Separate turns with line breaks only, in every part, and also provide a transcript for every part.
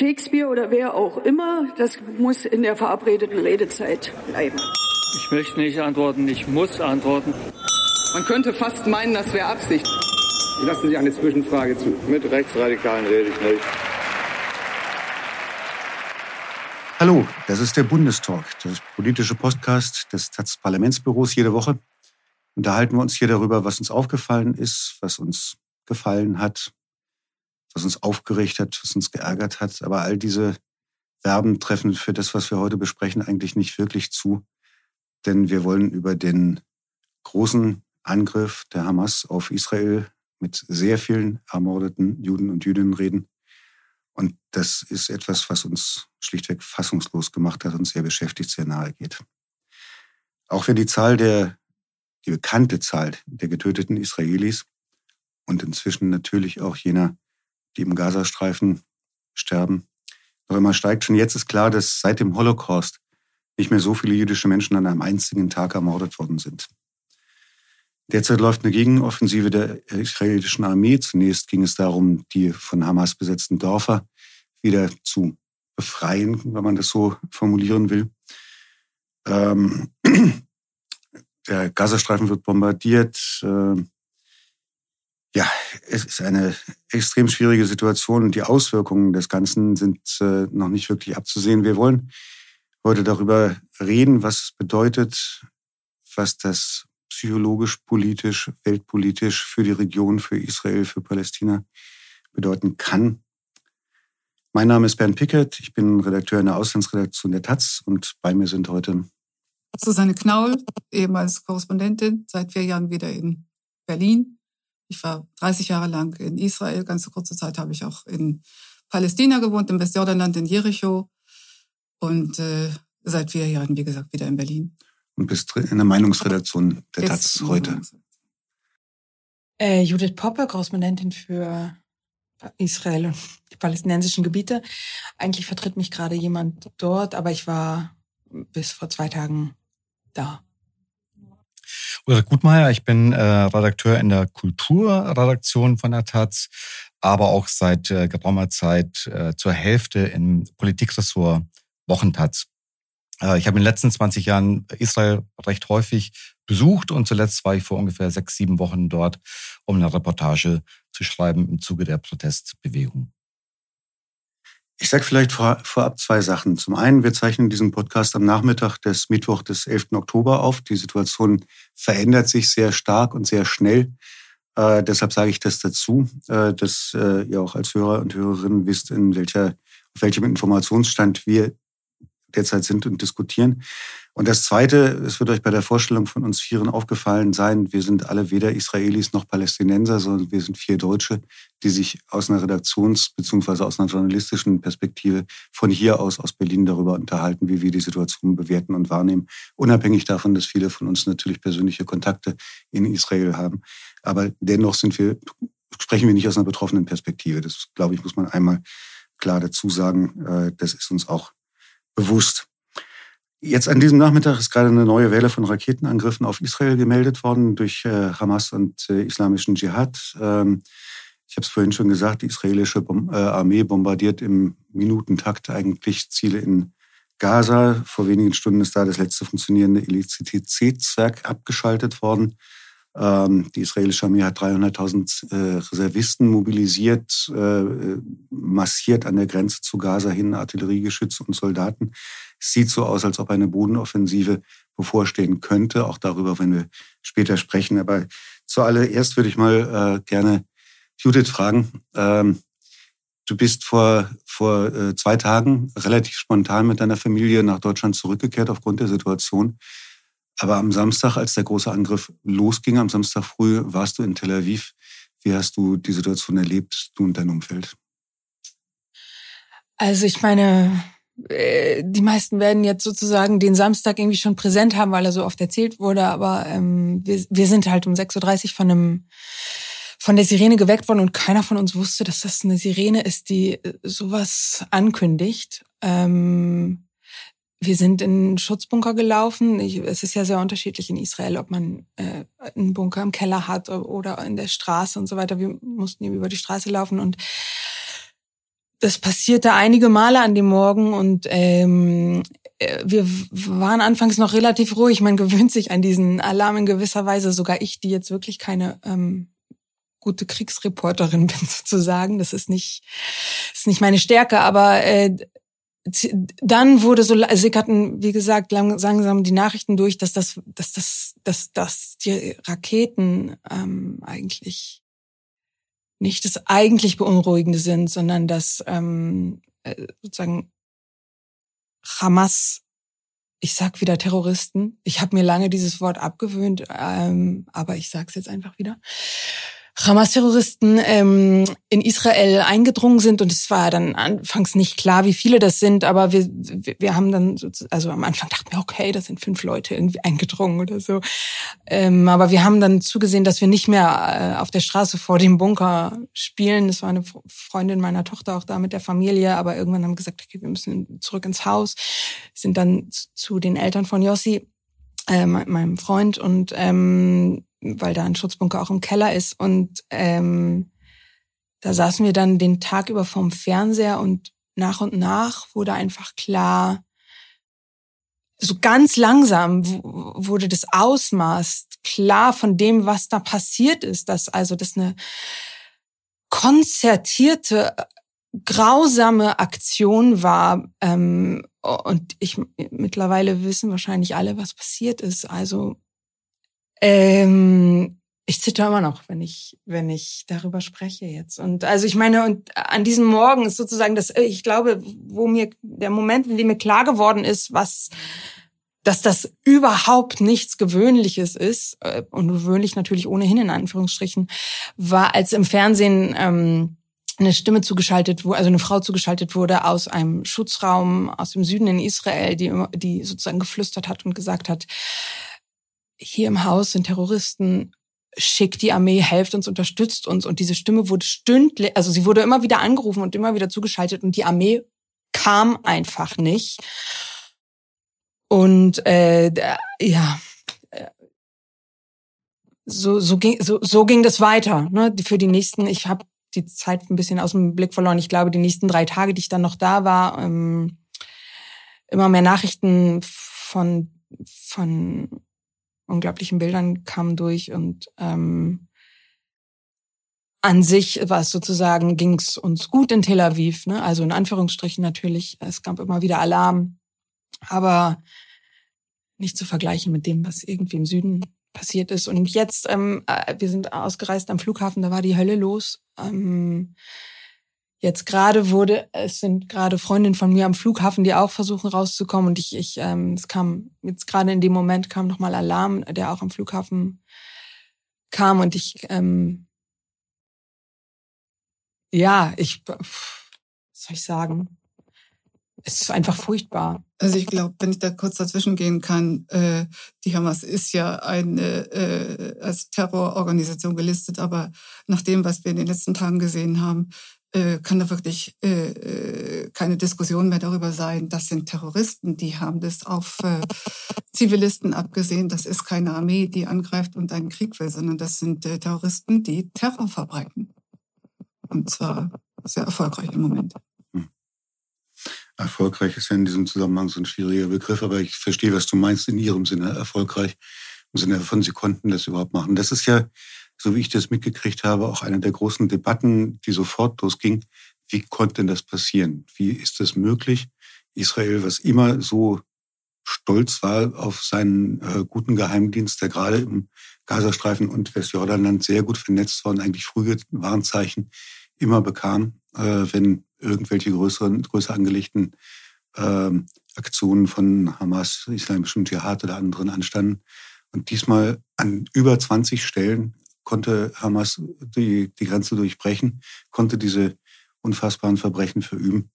Shakespeare oder wer auch immer, das muss in der verabredeten Redezeit bleiben.
Ich möchte nicht antworten, ich muss antworten.
Man könnte fast meinen, das wäre Absicht.
Lassen Sie eine Zwischenfrage zu.
Mit Rechtsradikalen rede ich nicht.
Hallo, das ist der Bundestalk, das politische Podcast des taz Parlamentsbüros jede Woche. Unterhalten wir uns hier darüber, was uns aufgefallen ist, was uns gefallen hat, was uns aufgeregt hat, was uns geärgert hat. Aber all diese Verben treffen für das, was wir heute besprechen, eigentlich nicht wirklich zu. Denn wir wollen über den großen Angriff der Hamas auf Israel mit sehr vielen ermordeten Juden und Jüdinnen reden. Und das ist etwas, was uns schlichtweg fassungslos gemacht hat und sehr beschäftigt, sehr nahe geht. Auch wenn die Zahl der, die bekannte Zahl der getöteten Israelis und inzwischen natürlich auch jener, die im Gazastreifen sterben, noch immer steigt. Schon jetzt ist klar, dass seit dem Holocaust nicht mehr so viele jüdische Menschen an einem einzigen Tag ermordet worden sind. Derzeit läuft eine Gegenoffensive der israelischen Armee. Zunächst ging es darum, die von Hamas besetzten Dörfer wieder zu befreien, wenn man das so formulieren will. Ähm, der Gazastreifen wird bombardiert. Äh, ja, es ist eine extrem schwierige Situation und die Auswirkungen des Ganzen sind äh, noch nicht wirklich abzusehen. Wir wollen heute darüber reden, was es bedeutet, was das psychologisch, politisch, weltpolitisch für die Region, für Israel, für Palästina bedeuten kann. Mein Name ist Bernd Pickert, ich bin Redakteur in der Auslandsredaktion der Taz und bei mir sind heute
Susanne Knaul, ehemals Korrespondentin, seit vier Jahren wieder in Berlin. Ich war 30 Jahre lang in Israel, ganz kurze Zeit habe ich auch in Palästina gewohnt, im Westjordanland in Jericho und äh, seit vier Jahren, wie gesagt, wieder in Berlin
und bist in der Meinungsredaktion der Taz heute.
Äh, Judith Poppe, Korrespondentin für Israel und die palästinensischen Gebiete. Eigentlich vertritt mich gerade jemand dort, aber ich war bis vor zwei Tagen da.
Ulrich Gutmeier, ich bin äh, Redakteur in der Kulturredaktion von der Taz, aber auch seit äh, geraumer Zeit äh, zur Hälfte im Politikressort Wochentaz. Äh, ich habe in den letzten 20 Jahren Israel recht häufig besucht und zuletzt war ich vor ungefähr sechs, sieben Wochen dort, um eine Reportage zu schreiben im Zuge der Protestbewegung.
Ich sage vielleicht vor, vorab zwei Sachen. Zum einen, wir zeichnen diesen Podcast am Nachmittag des Mittwoch des 11. Oktober auf. Die Situation verändert sich sehr stark und sehr schnell. Äh, deshalb sage ich das dazu, äh, dass äh, ihr auch als Hörer und Hörerinnen wisst, in welcher, auf welchem Informationsstand wir derzeit sind und diskutieren. Und das Zweite, es wird euch bei der Vorstellung von uns Vieren aufgefallen sein, wir sind alle weder Israelis noch Palästinenser, sondern wir sind vier Deutsche, die sich aus einer Redaktions- bzw. aus einer journalistischen Perspektive von hier aus, aus Berlin darüber unterhalten, wie wir die Situation bewerten und wahrnehmen. Unabhängig davon, dass viele von uns natürlich persönliche Kontakte in Israel haben. Aber dennoch sind wir, sprechen wir nicht aus einer betroffenen Perspektive. Das, glaube ich, muss man einmal klar dazu sagen. Äh, das ist uns auch bewusst. Jetzt an diesem Nachmittag ist gerade eine neue Welle von Raketenangriffen auf Israel gemeldet worden durch äh, Hamas und äh, islamischen Dschihad. Ähm, ich habe es vorhin schon gesagt, die israelische Bom äh, Armee bombardiert im Minutentakt eigentlich Ziele in Gaza. Vor wenigen Stunden ist da das letzte funktionierende Elektrizitätswerk abgeschaltet worden. Ähm, die israelische Armee hat 300.000 äh, Reservisten mobilisiert, äh, massiert an der Grenze zu Gaza hin, Artilleriegeschütze und Soldaten. Es sieht so aus, als ob eine Bodenoffensive bevorstehen könnte. Auch darüber, wenn wir später sprechen. Aber zuallererst würde ich mal äh, gerne Judith fragen. Ähm, du bist vor, vor zwei Tagen relativ spontan mit deiner Familie nach Deutschland zurückgekehrt aufgrund der Situation. Aber am Samstag, als der große Angriff losging, am Samstag früh, warst du in Tel Aviv. Wie hast du die Situation erlebt, du und dein Umfeld?
Also ich meine, äh, die meisten werden jetzt sozusagen den Samstag irgendwie schon präsent haben, weil er so oft erzählt wurde. Aber ähm, wir, wir sind halt um 6.30 Uhr von einem von der Sirene geweckt worden und keiner von uns wusste, dass das eine Sirene ist, die äh, sowas ankündigt. Ähm, wir sind in einen Schutzbunker gelaufen. Ich, es ist ja sehr unterschiedlich in Israel, ob man äh, einen Bunker im Keller hat oder in der Straße und so weiter. Wir mussten eben über die Straße laufen und das passierte einige Male an dem Morgen und ähm, äh, wir waren anfangs noch relativ ruhig. Man gewöhnt sich an diesen Alarm in gewisser Weise. Sogar ich, die jetzt wirklich keine ähm, gute Kriegsreporterin bin, sozusagen. Das ist nicht, ist nicht meine Stärke, aber äh, dann wurde so sickerten, wie gesagt, langsam die Nachrichten durch, dass das, dass das, dass, dass die Raketen ähm, eigentlich nicht das eigentlich Beunruhigende sind, sondern dass ähm, äh, sozusagen Hamas, ich sag wieder Terroristen, ich habe mir lange dieses Wort abgewöhnt, ähm, aber ich sag's jetzt einfach wieder, Hamas-Terroristen ähm, in Israel eingedrungen sind. Und es war dann anfangs nicht klar, wie viele das sind, aber wir, wir haben dann, also am Anfang dachten wir, okay, das sind fünf Leute irgendwie eingedrungen oder so. Ähm, aber wir haben dann zugesehen, dass wir nicht mehr äh, auf der Straße vor dem Bunker spielen. Das war eine Freundin meiner Tochter auch da mit der Familie, aber irgendwann haben wir gesagt, okay, wir müssen zurück ins Haus, sind dann zu den Eltern von Yossi äh, meinem Freund. Und ähm, weil da ein Schutzbunker auch im Keller ist. Und ähm, da saßen wir dann den Tag über vorm Fernseher und nach und nach wurde einfach klar, so ganz langsam wurde das Ausmaß klar von dem, was da passiert ist, dass also das eine konzertierte, grausame Aktion war. Ähm, und ich mittlerweile wissen wahrscheinlich alle, was passiert ist. Also ähm, ich zitter immer noch, wenn ich, wenn ich darüber spreche jetzt. Und also ich meine, und an diesem Morgen ist sozusagen das, ich glaube, wo mir der Moment, in dem mir klar geworden ist, was, dass das überhaupt nichts Gewöhnliches ist, äh, und gewöhnlich natürlich ohnehin in Anführungsstrichen, war, als im Fernsehen ähm, eine Stimme zugeschaltet wurde, also eine Frau zugeschaltet wurde aus einem Schutzraum aus dem Süden in Israel, die, die sozusagen geflüstert hat und gesagt hat, hier im Haus sind Terroristen, schickt die Armee, helft uns, unterstützt uns. Und diese Stimme wurde stündlich, also sie wurde immer wieder angerufen und immer wieder zugeschaltet und die Armee kam einfach nicht. Und äh, ja, so, so, ging, so, so ging das weiter. Ne? Für die nächsten, ich habe die Zeit ein bisschen aus dem Blick verloren. Ich glaube, die nächsten drei Tage, die ich dann noch da war, ähm, immer mehr Nachrichten von, von unglaublichen Bildern kamen durch und ähm, an sich war es sozusagen, ging es uns gut in Tel Aviv, ne? also in Anführungsstrichen natürlich. Es gab immer wieder Alarm, aber nicht zu vergleichen mit dem, was irgendwie im Süden passiert ist. Und jetzt, ähm, äh, wir sind ausgereist am Flughafen, da war die Hölle los. Ähm, Jetzt gerade wurde, es sind gerade Freundinnen von mir am Flughafen, die auch versuchen rauszukommen und ich, ich, ähm, es kam jetzt gerade in dem Moment kam nochmal Alarm, der auch am Flughafen kam und ich, ähm, ja, ich, was soll ich sagen? Es ist einfach furchtbar.
Also ich glaube, wenn ich da kurz dazwischen gehen kann, äh, die Hamas ist ja eine äh, als Terrororganisation gelistet, aber nach dem, was wir in den letzten Tagen gesehen haben, äh, kann da wirklich äh, äh, keine Diskussion mehr darüber sein, das sind Terroristen, die haben das auf äh, Zivilisten abgesehen. Das ist keine Armee, die angreift und einen Krieg will, sondern das sind äh, Terroristen, die Terror verbreiten. Und zwar sehr erfolgreich im Moment. Hm.
Erfolgreich ist ja in diesem Zusammenhang so ein schwieriger Begriff, aber ich verstehe, was du meinst in Ihrem Sinne erfolgreich. Im Sinne von, Sie konnten das überhaupt machen. Das ist ja so wie ich das mitgekriegt habe, auch eine der großen Debatten, die sofort losging. Wie konnte denn das passieren? Wie ist das möglich? Israel, was immer so stolz war auf seinen äh, guten Geheimdienst, der gerade im Gazastreifen und Westjordanland sehr gut vernetzt war und eigentlich frühe Warnzeichen immer bekam, äh, wenn irgendwelche größeren, größer angelegten äh, Aktionen von Hamas, islamischen Dschihad oder anderen anstanden. Und diesmal an über 20 Stellen konnte Hamas die, die Grenze durchbrechen, konnte diese unfassbaren Verbrechen verüben.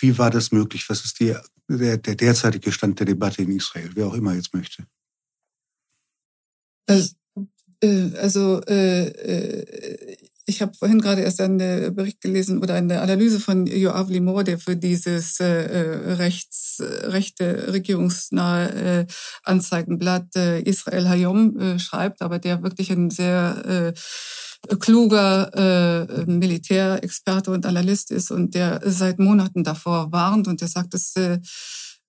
Wie war das möglich? Was ist die, der, der derzeitige Stand der Debatte in Israel, wer auch immer jetzt möchte?
Also, äh, also äh, äh, ich habe vorhin gerade erst einen Bericht gelesen oder eine Analyse von Joav Limor, der für dieses äh, rechts, rechte regierungsnahe äh, Anzeigenblatt äh, Israel Hayom äh, schreibt, aber der wirklich ein sehr kluger äh, Militärexperte und Analyst ist und der seit Monaten davor warnt und der sagt, dass äh, äh,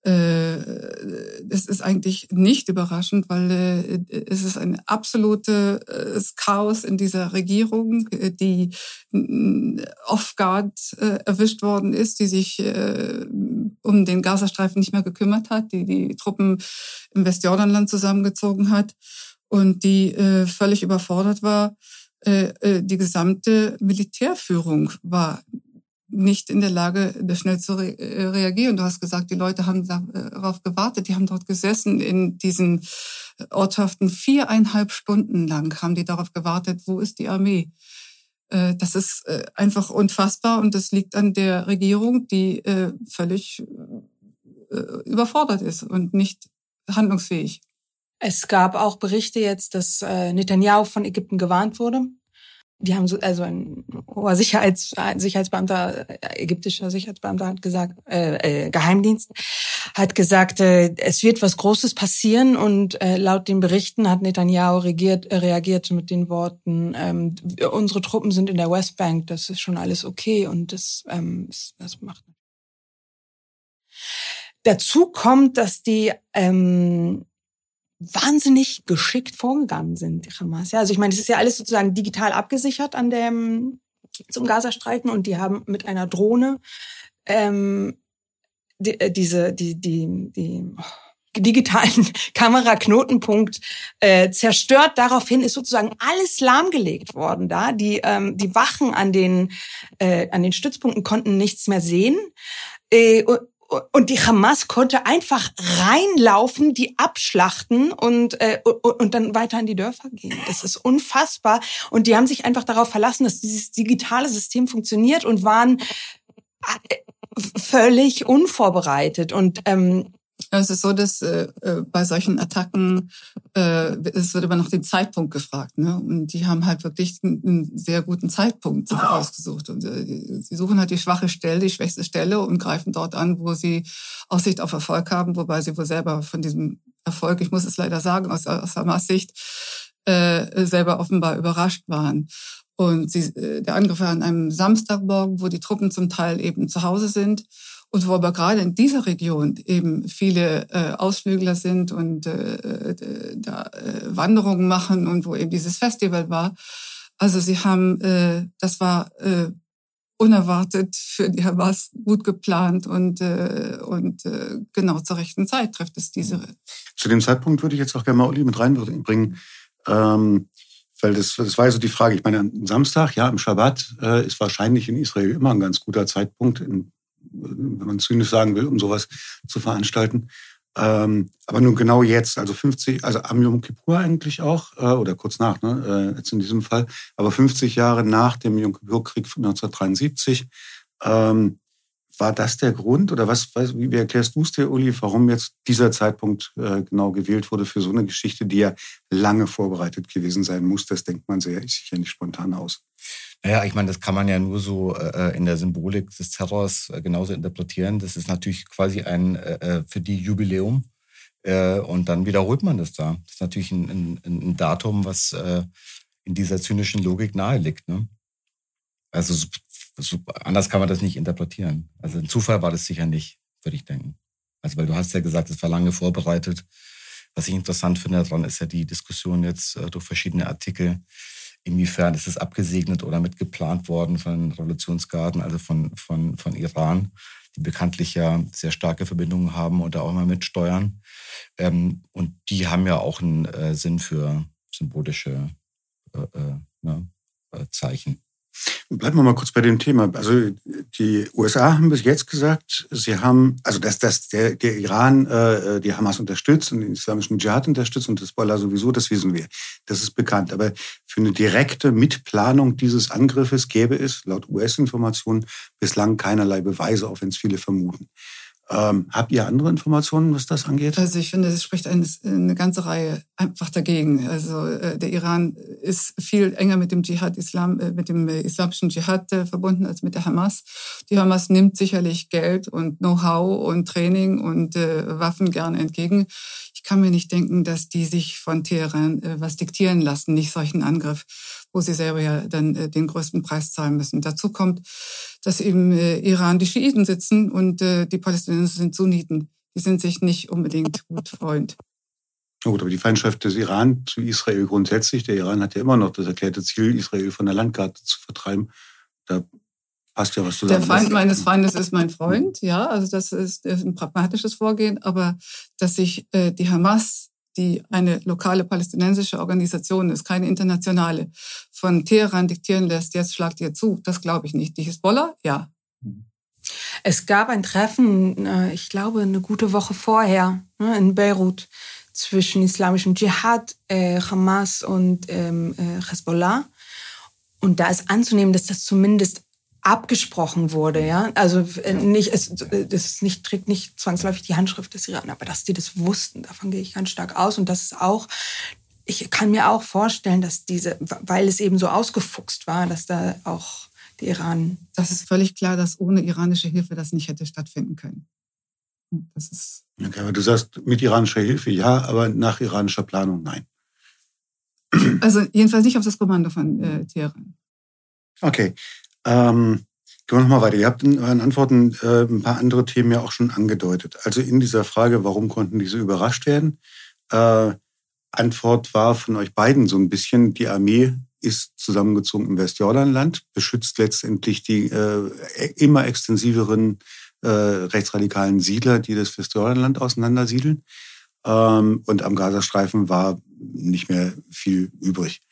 das ist eigentlich nicht überraschend, weil äh, es ist ein absolutes äh, Chaos in dieser Regierung, die off-guard erwischt worden ist, die sich um den Gazastreifen nicht mehr gekümmert hat, die die Truppen im Westjordanland zusammengezogen hat und die völlig überfordert war. Die gesamte Militärführung war nicht in der Lage, schnell zu re äh, reagieren. Du hast gesagt, die Leute haben äh, darauf gewartet, die haben dort gesessen in diesen äh, Ortschaften viereinhalb Stunden lang haben die darauf gewartet, wo ist die Armee? Das ist einfach unfassbar und das liegt an der Regierung, die völlig überfordert ist und nicht handlungsfähig.
Es gab auch Berichte jetzt, dass Netanyahu von Ägypten gewarnt wurde die haben so, also ein hoher Sicherheits, Sicherheitsbeamter, äh, ägyptischer Sicherheitsbeamter hat gesagt, äh, äh, Geheimdienst hat gesagt, äh, es wird was Großes passieren und äh, laut den Berichten hat Netanyahu reagiert, äh, reagiert mit den Worten, ähm, unsere Truppen sind in der Westbank, das ist schon alles okay und das, ähm, das macht. Dazu kommt, dass die ähm, wahnsinnig geschickt vorgegangen sind, die Hamas. Ja, also ich meine, das ist ja alles sozusagen digital abgesichert an dem zum Gazastreifen und die haben mit einer Drohne ähm, die, äh, diese die die die oh, digitalen Kameraknotenpunkt äh, zerstört. Daraufhin ist sozusagen alles lahmgelegt worden. Da die ähm, die Wachen an den äh, an den Stützpunkten konnten nichts mehr sehen. Äh, und die Hamas konnte einfach reinlaufen, die abschlachten und, äh, und dann weiter in die Dörfer gehen. Das ist unfassbar. Und die haben sich einfach darauf verlassen, dass dieses digitale System funktioniert und waren äh, völlig unvorbereitet. Und ähm,
es ist so, dass äh, äh, bei solchen Attacken äh, es wird immer nach dem Zeitpunkt gefragt, ne? Und die haben halt wirklich einen, sehr guten Zeitpunkt ausgesucht. Und äh, sie suchen halt die schwache Stelle, die schwächste Stelle und greifen dort an, wo sie Aussicht auf Erfolg haben, wobei sie wohl selber von diesem Erfolg, ich muss es leider sagen, aus, aus Hamas Sicht, äh, selber offenbar überrascht waren. Und sie, äh, der Angriff war an einem Samstagmorgen, wo die Truppen zum Teil eben zu Hause sind und wo aber gerade in dieser Region eben viele äh, Ausflügler sind und äh, äh, da äh, Wanderungen machen und wo eben dieses Festival war. Also sie haben, äh, das war äh, unerwartet für die Hamas gut geplant und, äh, und äh, genau zur rechten Zeit trifft es diese.
Zu dem Zeitpunkt würde ich jetzt auch gerne mal Uli mit reinbringen. Ähm, weil das, das war so die Frage. Ich meine, am Samstag, ja, im Schabbat äh, ist wahrscheinlich in Israel immer ein ganz guter Zeitpunkt, in wenn man zynisch sagen will, um sowas zu veranstalten. Ähm, aber nun genau jetzt, also 50, also am Yom Kippur eigentlich auch, äh, oder kurz nach, ne, äh, jetzt in diesem Fall, aber 50 Jahre nach dem Yom Kippur-Krieg 1973, ähm, war das der Grund oder was, was wie erklärst du es dir, Uli, warum jetzt dieser Zeitpunkt äh, genau gewählt wurde für so eine Geschichte, die ja lange vorbereitet gewesen sein muss? Das denkt man sehr sicher nicht spontan aus.
Naja, ich meine, das kann man ja nur so äh, in der Symbolik des Terrors äh, genauso interpretieren. Das ist natürlich quasi ein äh, äh für die Jubiläum. Äh, und dann wiederholt man das da. Das ist natürlich ein, ein, ein Datum, was äh, in dieser zynischen Logik nahe liegt. Ne? Also so, anders kann man das nicht interpretieren. Also ein Zufall war das sicher nicht, würde ich denken. Also weil du hast ja gesagt, es war lange vorbereitet. Was ich interessant finde daran, ist ja die Diskussion jetzt äh, durch verschiedene Artikel, inwiefern ist es abgesegnet oder mitgeplant worden von Revolutionsgarden, also von, von, von Iran, die bekanntlich ja sehr starke Verbindungen haben und da auch immer mitsteuern. Ähm, und die haben ja auch einen äh, Sinn für symbolische äh, äh, ne, äh Zeichen.
Bleiben wir mal kurz bei dem Thema. Also die USA haben bis jetzt gesagt, sie haben, also dass, dass der, der Iran äh, die Hamas unterstützt und den islamischen Dschihad unterstützt und das Hezbollah sowieso, das wissen wir. Das ist bekannt. Aber für eine direkte Mitplanung dieses Angriffes gäbe es laut US-Informationen bislang keinerlei Beweise, auch wenn es viele vermuten. Ähm, habt ihr andere Informationen, was das angeht?
Also ich finde, es spricht eine, eine ganze Reihe einfach dagegen. Also äh, der Iran ist viel enger mit dem Dschihad Islam, äh, mit dem islamischen Dschihad äh, verbunden als mit der Hamas. Die Hamas nimmt sicherlich Geld und Know-how und Training und äh, Waffen gerne entgegen kann mir nicht denken, dass die sich von Teheran äh, was diktieren lassen, nicht solchen Angriff, wo sie selber ja dann äh, den größten Preis zahlen müssen. Dazu kommt, dass im äh, Iran die Schiiten sitzen und äh, die Palästinenser sind Sunniten. Die sind sich nicht unbedingt gut Freund.
Gut, aber die Feindschaft des Iran zu Israel grundsätzlich, der Iran hat ja immer noch das erklärte Ziel, Israel von der Landkarte zu vertreiben. Da passt ja was zusammen.
Der Feind meines Feindes ist mein Freund, ja, also das ist ein pragmatisches Vorgehen, aber dass sich äh, die Hamas, die eine lokale palästinensische Organisation ist, keine internationale, von Teheran diktieren lässt, jetzt schlagt ihr zu, das glaube ich nicht. Die Hisbollah, ja.
Es gab ein Treffen, äh, ich glaube, eine gute Woche vorher ne, in Beirut zwischen islamischem Dschihad, äh, Hamas und ähm, Hezbollah. Und da ist anzunehmen, dass das zumindest abgesprochen wurde, ja. Also äh, nicht, es, das nicht, trägt nicht zwangsläufig die Handschrift des Iran, aber dass die das wussten, davon gehe ich ganz stark aus. Und das ist auch, ich kann mir auch vorstellen, dass diese, weil es eben so ausgefuchst war, dass da auch die Iran.
Das ist völlig klar, dass ohne iranische Hilfe das nicht hätte stattfinden können.
Das ist. Okay, aber du sagst mit iranischer Hilfe ja, aber nach iranischer Planung nein.
Also jedenfalls nicht auf das Kommando von äh, Teheran.
Okay. Ähm, gehen wir nochmal weiter. Ihr habt in euren Antworten äh, ein paar andere Themen ja auch schon angedeutet. Also in dieser Frage, warum konnten diese überrascht werden? Äh, Antwort war von euch beiden so ein bisschen, die Armee ist zusammengezogen im Westjordanland, beschützt letztendlich die äh, immer extensiveren äh, rechtsradikalen Siedler, die das Westjordanland auseinandersiedeln. Ähm, und am Gazastreifen war nicht mehr viel übrig.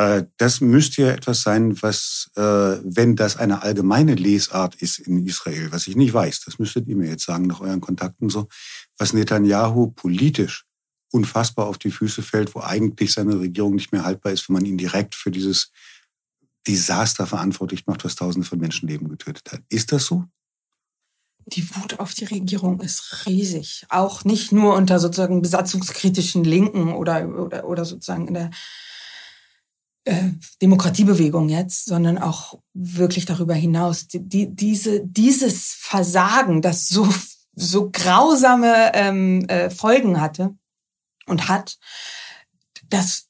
Äh, das müsste ja etwas sein, was, äh, wenn das eine allgemeine Lesart ist in Israel, was ich nicht weiß, das müsstet ihr mir jetzt sagen nach euren Kontakten so, was Netanyahu politisch unfassbar auf die Füße fällt, wo eigentlich seine Regierung nicht mehr haltbar ist, wenn man ihn direkt für dieses Desaster verantwortlich macht, was Tausende von Menschenleben getötet hat. Ist das so?
Die Wut auf die Regierung ist riesig. Auch nicht nur unter sozusagen besatzungskritischen Linken oder, oder, oder sozusagen in der Demokratiebewegung jetzt, sondern auch wirklich darüber hinaus. Die, die, diese, dieses Versagen, das so, so grausame ähm, äh, Folgen hatte und hat, das,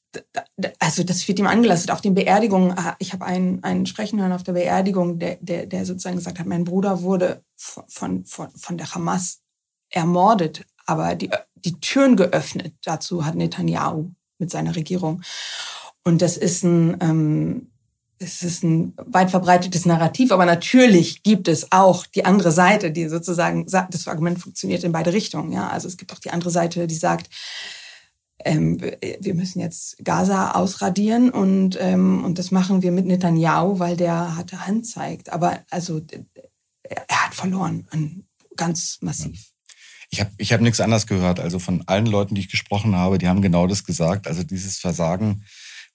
also das wird ihm angelastet. Auf den Beerdigungen, ah, ich habe einen, einen Sprechen hören auf der Beerdigung, der, der, der sozusagen gesagt hat, mein Bruder wurde von, von, von der Hamas ermordet, aber die, die Türen geöffnet. Dazu hat Netanyahu mit seiner Regierung. Und das ist ein, ähm, es ist ein weit verbreitetes Narrativ, aber natürlich gibt es auch die andere Seite, die sozusagen sagt, das Argument funktioniert in beide Richtungen. Ja, also es gibt auch die andere Seite, die sagt, ähm, wir müssen jetzt Gaza ausradieren und ähm, und das machen wir mit Netanyahu, weil der harte Hand zeigt. Aber also er hat verloren, ganz massiv.
Ich habe ich hab nichts anderes gehört. Also von allen Leuten, die ich gesprochen habe, die haben genau das gesagt. Also dieses Versagen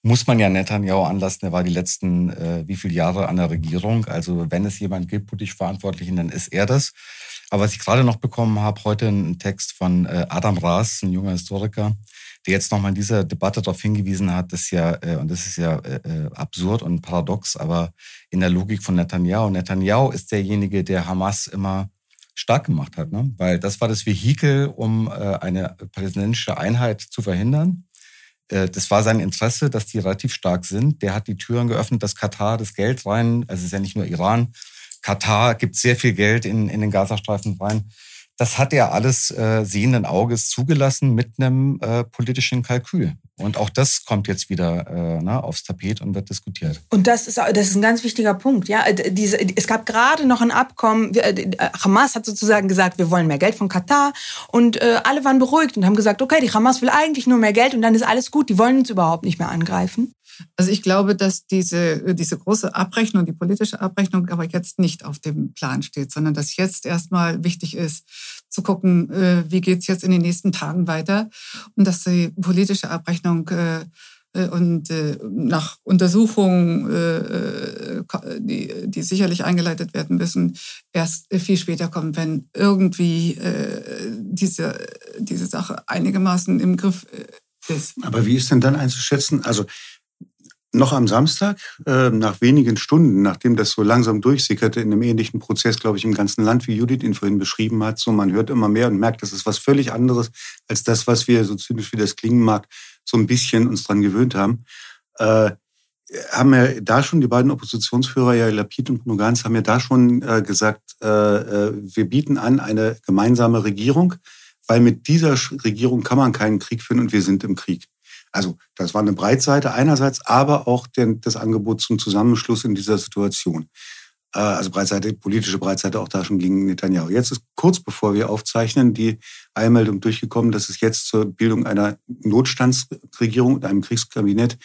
muss man ja Netanyahu anlassen. Er war die letzten äh, wie viele Jahre an der Regierung. Also wenn es jemand gibt, politisch Verantwortlichen, dann ist er das. Aber was ich gerade noch bekommen habe, heute ein Text von äh, Adam Raas, ein junger Historiker, der jetzt nochmal in dieser Debatte darauf hingewiesen hat, dass ja, äh, und das ist ja äh, äh, absurd und paradox, aber in der Logik von Netanyahu, Netanyahu ist derjenige, der Hamas immer stark gemacht hat, ne? weil das war das Vehikel, um äh, eine palästinensische Einheit zu verhindern. Äh, das war sein Interesse, dass die relativ stark sind. Der hat die Türen geöffnet, dass Katar das Geld rein, also es ist ja nicht nur Iran, Katar gibt sehr viel Geld in, in den Gazastreifen rein. Das hat er alles äh, sehenden Auges zugelassen mit einem äh, politischen Kalkül. Und auch das kommt jetzt wieder äh, na, aufs Tapet und wird diskutiert.
Und das ist, das ist ein ganz wichtiger Punkt. Ja, diese, es gab gerade noch ein Abkommen. Äh, Hamas hat sozusagen gesagt, wir wollen mehr Geld von Katar. Und äh, alle waren beruhigt und haben gesagt, okay, die Hamas will eigentlich nur mehr Geld und dann ist alles gut. Die wollen uns überhaupt nicht mehr angreifen.
Also ich glaube, dass diese, diese große Abrechnung, die politische Abrechnung aber jetzt nicht auf dem Plan steht, sondern dass jetzt erstmal wichtig ist, zu gucken, äh, wie geht's jetzt in den nächsten Tagen weiter und dass die politische Abrechnung äh, äh, und nach Untersuchungen, die, die sicherlich eingeleitet werden müssen, erst viel später kommen, wenn irgendwie diese, diese Sache einigermaßen im Griff ist.
Aber wie ist denn dann einzuschätzen? Also noch am Samstag, äh, nach wenigen Stunden, nachdem das so langsam durchsickerte, in einem ähnlichen Prozess, glaube ich, im ganzen Land, wie Judith ihn vorhin beschrieben hat, so man hört immer mehr und merkt, das ist was völlig anderes als das, was wir, so zynisch wie das klingen mag, so ein bisschen uns dran gewöhnt haben. Äh, haben ja da schon die beiden Oppositionsführer, ja Lapid und Bruno Ganz, haben ja da schon äh, gesagt, äh, äh, wir bieten an eine gemeinsame Regierung, weil mit dieser Regierung kann man keinen Krieg führen und wir sind im Krieg. Also das war eine Breitseite einerseits, aber auch den, das Angebot zum Zusammenschluss in dieser Situation. Äh, also Breitseite, politische Breitseite auch da schon gegen Netanyahu. Jetzt ist kurz bevor wir aufzeichnen die Eilmeldung durchgekommen, dass es jetzt zur Bildung einer Notstandsregierung und einem Kriegskabinett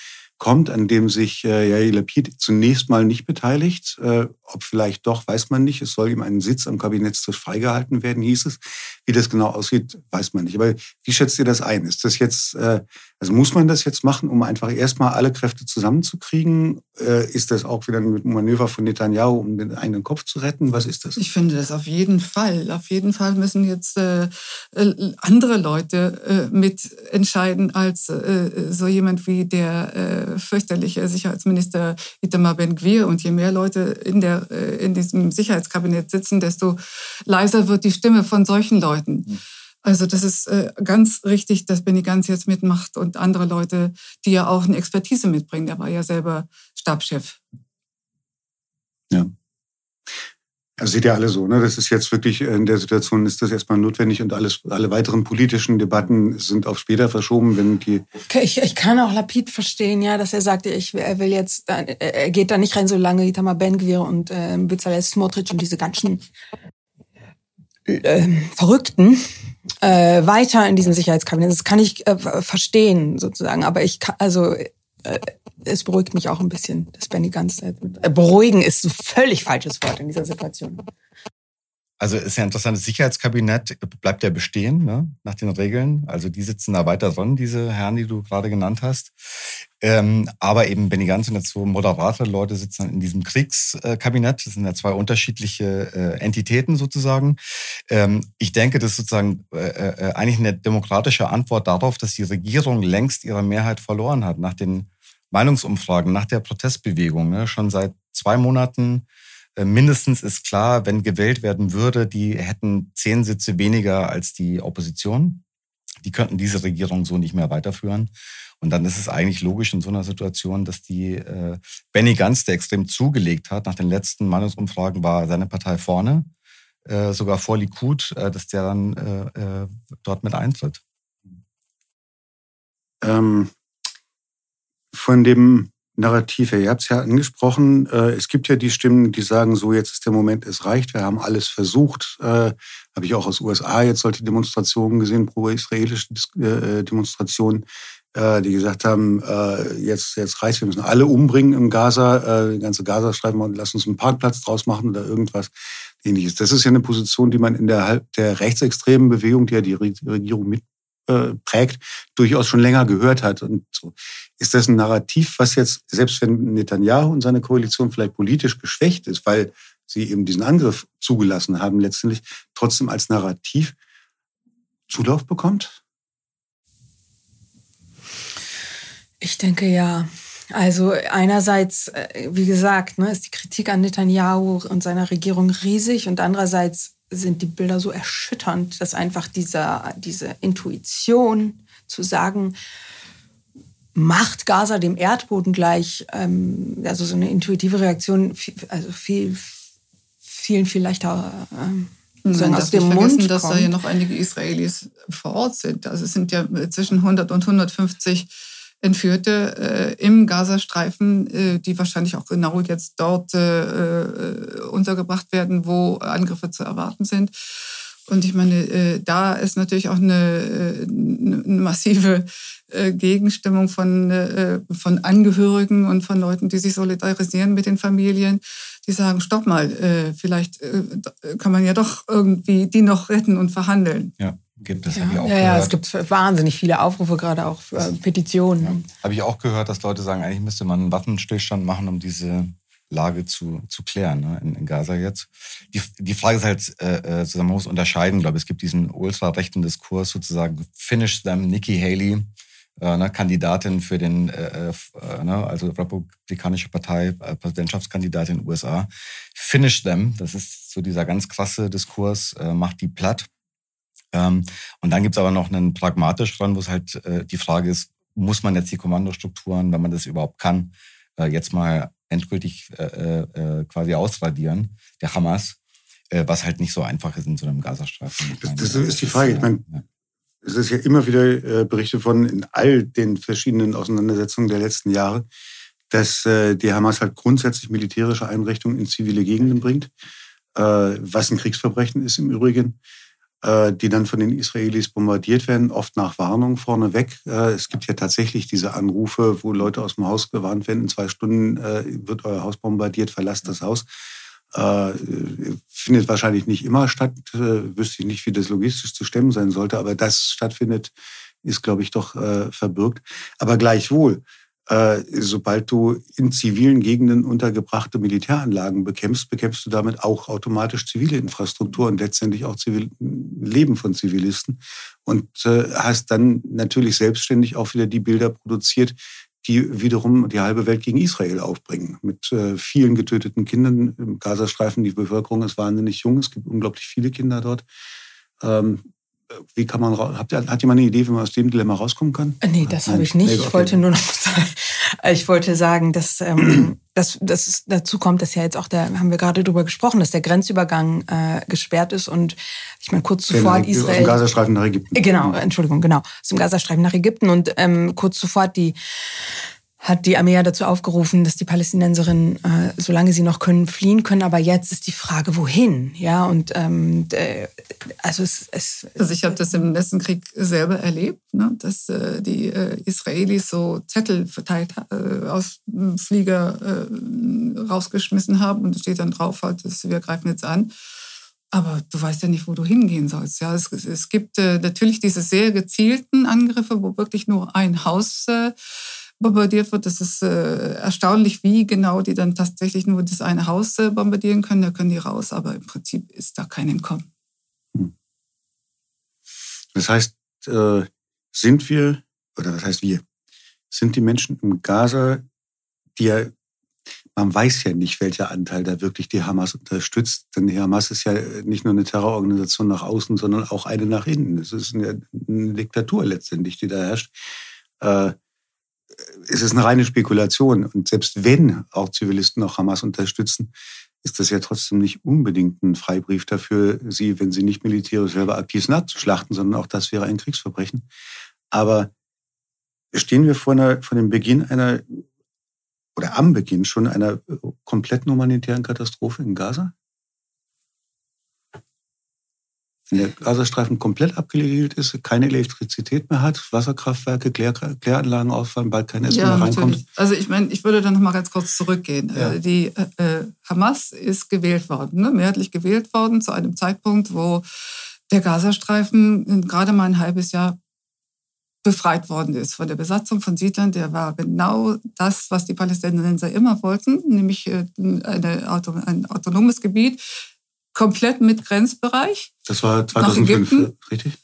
kommt, an dem sich äh, Yair Lapid zunächst mal nicht beteiligt. Äh, ob vielleicht doch, weiß man nicht. Es soll ihm ein Sitz am Kabinettstisch freigehalten werden, hieß es. Wie das genau aussieht, weiß man nicht. Aber wie schätzt ihr das ein? Ist das jetzt, äh, also muss man das jetzt machen, um einfach erstmal alle Kräfte zusammenzukriegen? Äh, ist das auch wieder ein Manöver von Netanyahu, um den eigenen Kopf zu retten? Was ist das?
Ich finde das auf jeden Fall. Auf jeden Fall müssen jetzt äh, andere Leute mitentscheiden als so jemand wie der fürchterliche Sicherheitsminister Itamar Ben-Gvir. Und je mehr Leute in, der, in diesem Sicherheitskabinett sitzen, desto leiser wird die Stimme von solchen Leuten. Leuten. Hm. Also das ist äh, ganz richtig, dass Benny Ganz jetzt mitmacht und andere Leute, die ja auch eine Expertise mitbringen. Der war ja selber Stabschef.
Ja. Also seht ihr alle so, ne? Das ist jetzt wirklich in der Situation ist das erstmal notwendig und alles, alle weiteren politischen Debatten sind auf später verschoben, wenn die.
Ich, ich kann auch Lapid verstehen, ja, dass er sagt, ich, er will jetzt, er geht da nicht rein, solange Itamar Ben-Gvir und äh, Bezalel Smotrich und diese ganzen äh, Verrückten äh, weiter in diesem Sicherheitskabinett. Das kann ich äh, verstehen sozusagen, aber ich kann, also äh, es beruhigt mich auch ein bisschen, dass Benny ganz äh, beruhigen ist ein völlig falsches Wort in dieser Situation.
Also ist ja interessant, das Sicherheitskabinett bleibt ja bestehen, ne, nach den Regeln. Also die sitzen da weiter dran, diese Herren, die du gerade genannt hast. Ähm, aber eben Benny Ganz und so moderate Leute sitzen in diesem Kriegskabinett. Das sind ja zwei unterschiedliche äh, Entitäten sozusagen. Ähm, ich denke, das ist sozusagen äh, äh, eigentlich eine demokratische Antwort darauf, dass die Regierung längst ihre Mehrheit verloren hat nach den Meinungsumfragen, nach der Protestbewegung. Ne? Schon seit zwei Monaten äh, mindestens ist klar, wenn gewählt werden würde, die hätten zehn Sitze weniger als die Opposition. Die könnten diese Regierung so nicht mehr weiterführen. Und dann ist es eigentlich logisch in so einer Situation, dass die äh, Benny Ganz, der extrem zugelegt hat, nach den letzten Meinungsumfragen war seine Partei vorne, äh, sogar vor Likud, äh, dass der dann äh, äh, dort mit eintritt.
Ähm, von dem Narrativ her. Ihr habt es ja angesprochen. Äh, es gibt ja die Stimmen, die sagen, so jetzt ist der Moment, es reicht, wir haben alles versucht. Äh, Habe ich auch aus USA jetzt solche Demonstrationen gesehen, pro-israelische äh, Demonstrationen, die gesagt haben, jetzt, jetzt reicht, wir müssen alle umbringen im Gaza, die ganze Gazastreifen und lass uns einen Parkplatz draus machen oder irgendwas ähnliches. Das ist ja eine Position, die man in der, der rechtsextremen Bewegung, die ja die Regierung mit äh, prägt, durchaus schon länger gehört hat. Und so. Ist das ein Narrativ, was jetzt, selbst wenn Netanyahu und seine Koalition vielleicht politisch geschwächt ist, weil sie eben diesen Angriff zugelassen haben, letztendlich trotzdem als Narrativ Zulauf bekommt?
Ich denke ja. Also einerseits, äh, wie gesagt, ne, ist die Kritik an Netanyahu und seiner Regierung riesig und andererseits sind die Bilder so erschütternd, dass einfach dieser, diese Intuition zu sagen, macht Gaza dem Erdboden gleich, ähm, also so eine intuitive Reaktion, also viel, vielen viel leichter ähm,
Nein, aus dem Mund vergessen, dass da ja noch einige Israelis vor Ort sind. Also es sind ja zwischen 100 und 150 Entführte äh, im Gazastreifen, äh, die wahrscheinlich auch genau jetzt dort äh, äh, untergebracht werden, wo Angriffe zu erwarten sind. Und ich meine, äh, da ist natürlich auch eine, äh, eine massive Gegenstimmung von, von Angehörigen und von Leuten, die sich solidarisieren mit den Familien, die sagen, stopp mal, vielleicht kann man ja doch irgendwie die noch retten und verhandeln.
Ja gibt
es. Ja, ich auch ja, ja, es gibt wahnsinnig viele Aufrufe, gerade auch für äh, Petitionen. Ja.
Habe ich auch gehört, dass Leute sagen, eigentlich müsste man einen Waffenstillstand machen, um diese Lage zu, zu klären ne, in, in Gaza jetzt. Die, die Frage ist halt, äh, äh man muss unterscheiden, glaube ich. Es gibt diesen ultrarechten Diskurs sozusagen, finish them, Nikki Haley, äh, ne, Kandidatin für den, äh, äh, ne, also Republikanische Partei, Präsidentschaftskandidatin in den USA. Finish them, das ist so dieser ganz krasse Diskurs, macht die platt. Ähm, und dann gibt's aber noch einen pragmatischeren, wo es halt äh, die Frage ist, muss man jetzt die Kommandostrukturen, wenn man das überhaupt kann, äh, jetzt mal endgültig äh, äh, quasi ausradieren, der Hamas, äh, was halt nicht so einfach ist in so einem Gazastreifen.
Das, das ist die Frage. Ich meine, ja. es ist ja immer wieder äh, Berichte von in all den verschiedenen Auseinandersetzungen der letzten Jahre, dass äh, die Hamas halt grundsätzlich militärische Einrichtungen in zivile Gegenden bringt, äh, was ein Kriegsverbrechen ist im Übrigen äh, die dann von den Israelis bombardiert werden, oft nach Warnung vorneweg. Äh, es gibt ja tatsächlich diese Anrufe, wo Leute aus dem Haus gewarnt werden, in zwei Stunden äh, wird euer Haus bombardiert, verlasst das Haus. Findet wahrscheinlich nicht immer statt, wüsste ich nicht, wie das logistisch zu stemmen sein sollte, aber das stattfindet, ist, glaube ich, doch verbirgt. Aber gleichwohl, äh, sobald du in zivilen Gegenden untergebrachte Militäranlagen bekämpfst, bekämpfst du damit auch automatisch zivile Infrastruktur und letztendlich auch Zivil Leben von Zivilisten und äh, hast dann natürlich selbstständig auch wieder die Bilder produziert, die wiederum die halbe Welt gegen Israel aufbringen. Mit äh, vielen getöteten Kindern im Gazastreifen. Die Bevölkerung ist wahnsinnig jung. Es gibt unglaublich viele Kinder dort. Wie kann man, habt ihr, hat jemand eine Idee, wie man aus dem Dilemma rauskommen kann?
Äh, nee, das habe ich nicht. ich wollte nur noch sagen, ich wollte sagen, dass, ähm, dass, dass dazu kommt, dass ja jetzt auch der, haben wir gerade drüber gesprochen, dass der Grenzübergang äh, gesperrt ist und ich meine, kurz zuvor hat Israel. Aus
dem Gazastreifen nach Ägypten.
Genau, Entschuldigung, genau. Aus dem Gazastreifen nach Ägypten und ähm, kurz zuvor hat die hat die Armee ja dazu aufgerufen, dass die Palästinenserinnen, äh, solange sie noch können, fliehen können. Aber jetzt ist die Frage, wohin? Ja, und ähm, äh, also es, es
Also ich habe das im letzten Krieg selber erlebt, ne, dass äh, die äh, Israelis so Zettel verteilt äh, aus dem Flieger äh, rausgeschmissen haben und steht dann drauf halt, dass wir greifen jetzt an. Aber du weißt ja nicht, wo du hingehen sollst. Ja, es, es gibt äh, natürlich diese sehr gezielten Angriffe, wo wirklich nur ein Haus äh, bombardiert wird. Das ist äh, erstaunlich, wie genau die dann tatsächlich nur das eine Haus äh, bombardieren können. Da können die raus, aber im Prinzip ist da kein Entkommen. Hm.
Das heißt, äh, sind wir, oder was heißt wir, sind die Menschen im Gaza, die ja, man weiß ja nicht, welcher Anteil da wirklich die Hamas unterstützt, denn die Hamas ist ja nicht nur eine Terrororganisation nach außen, sondern auch eine nach innen. Es ist eine, eine Diktatur letztendlich, die da herrscht. Äh, es ist eine reine Spekulation. Und selbst wenn auch Zivilisten auch Hamas unterstützen, ist das ja trotzdem nicht unbedingt ein Freibrief dafür, sie, wenn sie nicht militärisch selber aktiv sind, abzuschlachten, sondern auch das wäre ein Kriegsverbrechen. Aber stehen wir vor, einer, vor dem Beginn einer, oder am Beginn schon einer kompletten humanitären Katastrophe in Gaza? Wenn der Gazastreifen komplett abgeriegelt ist, keine Elektrizität mehr hat, Wasserkraftwerke, Klär Kläranlagen ausfallen, bald kein Essen ja, mehr reinkommt. Natürlich.
Also ich meine, ich würde da noch mal ganz kurz zurückgehen. Ja. Äh, die äh, Hamas ist gewählt worden, ne? mehrheitlich gewählt worden zu einem Zeitpunkt, wo der Gazastreifen gerade mal ein halbes Jahr befreit worden ist von der Besatzung von Siedlern. Der war genau das, was die Palästinenser immer wollten, nämlich äh, eine, ein autonomes Gebiet komplett mit Grenzbereich.
Das war 2005, richtig?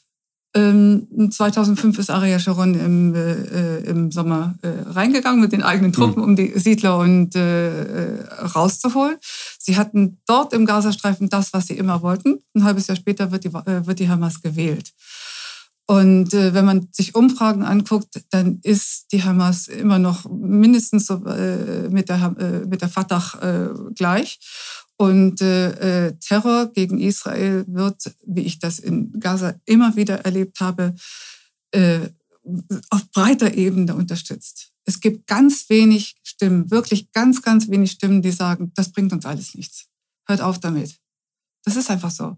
Ähm, 2005 ist Ariel Sharon im, äh, im Sommer äh, reingegangen mit den eigenen Truppen, mhm. um die Siedler und äh, äh, rauszuholen. Sie hatten dort im Gazastreifen das, was sie immer wollten. Ein halbes Jahr später wird die, äh, wird die Hamas gewählt. Und äh, wenn man sich Umfragen anguckt, dann ist die Hamas immer noch mindestens so mit, der, mit der Fatah gleich. Und äh, äh, Terror gegen Israel wird, wie ich das in Gaza immer wieder erlebt habe, äh, auf breiter Ebene unterstützt. Es gibt ganz wenig Stimmen, wirklich ganz, ganz wenig Stimmen, die sagen, das bringt uns alles nichts. Hört auf damit. Das ist einfach so.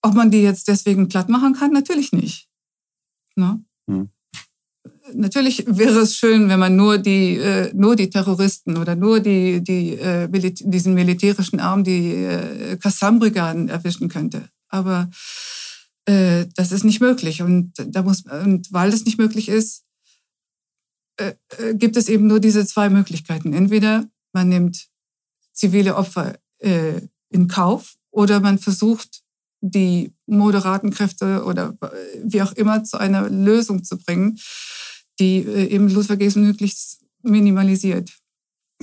Ob man die jetzt deswegen platt machen kann, natürlich nicht. Ne? Hm natürlich wäre es schön, wenn man nur die, äh, nur die Terroristen oder nur die, die, äh, diesen militärischen Arm, die äh, Kassam-Brigaden erwischen könnte. Aber äh, das ist nicht möglich. Und, da muss, und weil das nicht möglich ist, äh, äh, gibt es eben nur diese zwei Möglichkeiten. Entweder man nimmt zivile Opfer äh, in Kauf oder man versucht, die moderaten Kräfte oder äh, wie auch immer zu einer Lösung zu bringen die äh, eben Blutvergießen möglichst minimalisiert.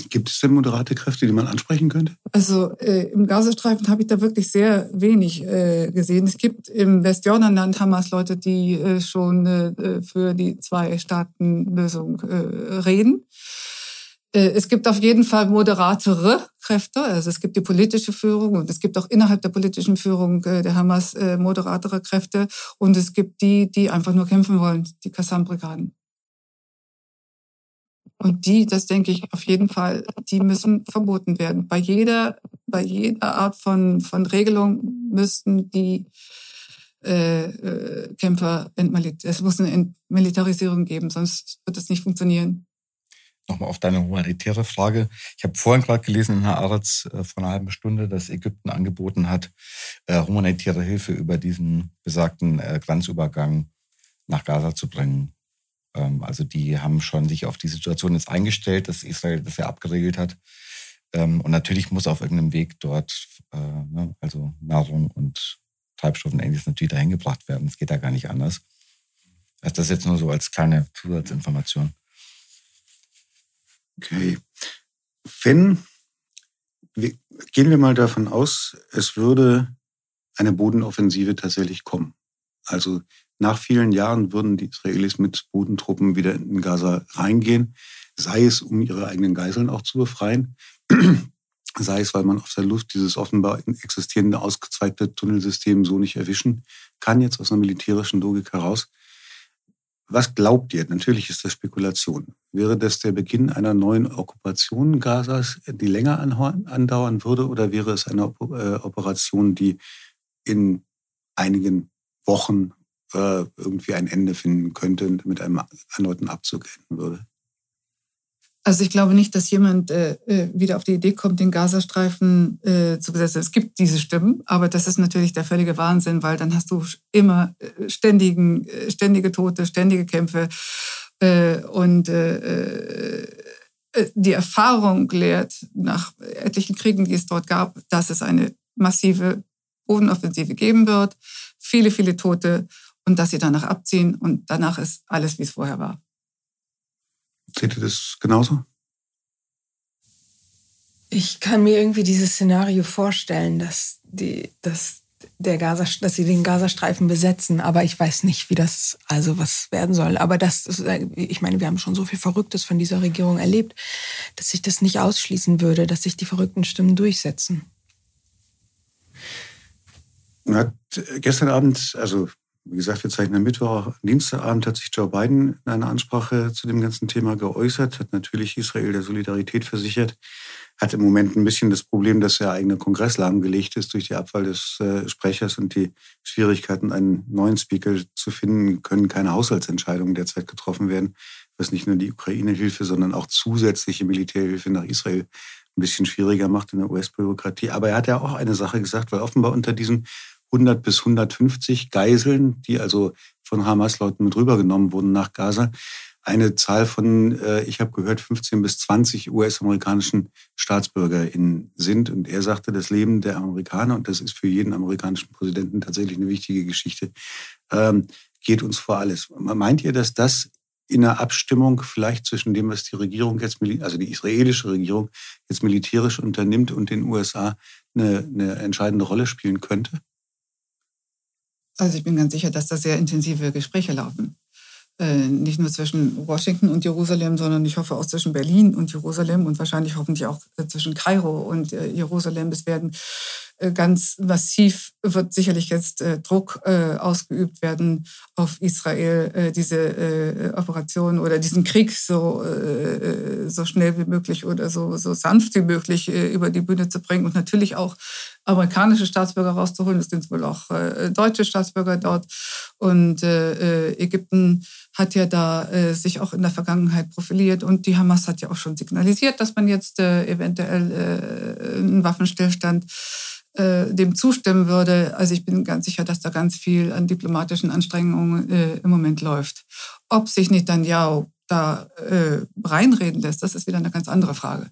Gibt es denn moderate Kräfte, die man ansprechen könnte?
Also äh, im Gazastreifen habe ich da wirklich sehr wenig äh, gesehen. Es gibt im Westjordanland Hamas-Leute, die äh, schon äh, für die Zwei-Staaten-Lösung äh, reden. Äh, es gibt auf jeden Fall moderatere Kräfte. Also es gibt die politische Führung und es gibt auch innerhalb der politischen Führung äh, der Hamas äh, moderatere Kräfte. Und es gibt die, die einfach nur kämpfen wollen, die Qassam-Brigaden. Und die, das denke ich auf jeden Fall, die müssen verboten werden. Bei jeder, bei jeder Art von, von Regelung müssten die äh, äh, Kämpfer entmilitarisierung, es muss eine Entmilitarisierung geben, sonst wird es nicht funktionieren.
Nochmal auf deine humanitäre Frage. Ich habe vorhin gerade gelesen in Herr Aratz äh, vor einer halben Stunde, dass Ägypten angeboten hat, äh, humanitäre Hilfe über diesen besagten äh, Grenzübergang nach Gaza zu bringen. Ähm, also die haben schon sich auf die Situation jetzt eingestellt, dass Israel das ja abgeregelt hat. Ähm, und natürlich muss auf irgendeinem Weg dort, äh, ne, also Nahrung und Treibstoff und ähnliches natürlich dahin gebracht werden. Es geht da gar nicht anders. Also das jetzt nur so als kleine Zusatzinformation.
Okay. Wenn, gehen wir mal davon aus, es würde eine Bodenoffensive tatsächlich kommen. Also nach vielen Jahren würden die Israelis mit Bodentruppen wieder in Gaza reingehen, sei es, um ihre eigenen Geiseln auch zu befreien, sei es, weil man auf der Luft dieses offenbar existierende ausgezweigte Tunnelsystem so nicht erwischen kann, jetzt aus einer militärischen Logik heraus. Was glaubt ihr? Natürlich ist das Spekulation. Wäre das der Beginn einer neuen Okkupation Gazas, die länger andauern würde, oder wäre es eine äh, Operation, die in einigen Wochen äh, irgendwie ein Ende finden könnte und mit einem erneuten Abzug enden würde.
Also ich glaube nicht, dass jemand äh, äh, wieder auf die Idee kommt, den Gazastreifen äh, zu besetzen. Es gibt diese Stimmen, aber das ist natürlich der völlige Wahnsinn, weil dann hast du immer äh, ständigen, ständige Tote, ständige Kämpfe. Und die Erfahrung lehrt nach etlichen Kriegen, die es dort gab, dass es eine massive Bodenoffensive geben wird, viele, viele Tote und dass sie danach abziehen und danach ist alles, wie es vorher war.
Seht ihr das genauso?
Ich kann mir irgendwie dieses Szenario vorstellen, dass die, dass der Gaza, dass sie den Gazastreifen besetzen, aber ich weiß nicht, wie das also was werden soll. Aber das, ist, ich meine, wir haben schon so viel Verrücktes von dieser Regierung erlebt, dass ich das nicht ausschließen würde, dass sich die verrückten Stimmen durchsetzen.
Hat gestern Abend, also wie gesagt, wir zeichnen am Mittwoch. Dienstagabend hat sich Joe Biden in einer Ansprache zu dem ganzen Thema geäußert, hat natürlich Israel der Solidarität versichert, hat im Moment ein bisschen das Problem, dass der eigene Kongress lahmgelegt ist durch die Abwahl des äh, Sprechers und die Schwierigkeiten, einen neuen Speaker zu finden, können keine Haushaltsentscheidungen derzeit getroffen werden, was nicht nur die Ukraine-Hilfe, sondern auch zusätzliche Militärhilfe nach Israel ein bisschen schwieriger macht in der US-Bürokratie. Aber er hat ja auch eine Sache gesagt, weil offenbar unter diesen 100 bis 150 Geiseln, die also von Hamas-Leuten mit rübergenommen wurden nach Gaza. Eine Zahl von, äh, ich habe gehört, 15 bis 20 US-amerikanischen StaatsbürgerInnen sind. Und er sagte, das Leben der Amerikaner, und das ist für jeden amerikanischen Präsidenten tatsächlich eine wichtige Geschichte, ähm, geht uns vor alles. Meint ihr, dass das in einer Abstimmung vielleicht zwischen dem, was die Regierung jetzt, also die israelische Regierung jetzt militärisch unternimmt und den USA eine, eine entscheidende Rolle spielen könnte?
Also ich bin ganz sicher, dass da sehr intensive Gespräche laufen. Äh, nicht nur zwischen Washington und Jerusalem, sondern ich hoffe auch zwischen Berlin und Jerusalem und wahrscheinlich hoffentlich auch zwischen Kairo und äh, Jerusalem. Es werden ganz massiv wird sicherlich jetzt äh, Druck äh, ausgeübt werden auf Israel, äh, diese äh, Operation oder diesen Krieg so, äh, so schnell wie möglich oder so, so sanft wie möglich äh, über die Bühne zu bringen und natürlich auch amerikanische Staatsbürger rauszuholen. Es sind wohl auch äh, deutsche Staatsbürger dort. Und äh, äh, Ägypten hat ja da äh, sich auch in der Vergangenheit profiliert und die Hamas hat ja auch schon signalisiert, dass man jetzt äh, eventuell äh, einen Waffenstillstand äh, dem zustimmen würde. Also ich bin ganz sicher, dass da ganz viel an diplomatischen Anstrengungen äh, im Moment läuft. Ob sich nicht dann ja da äh, reinreden lässt, das ist wieder eine ganz andere Frage.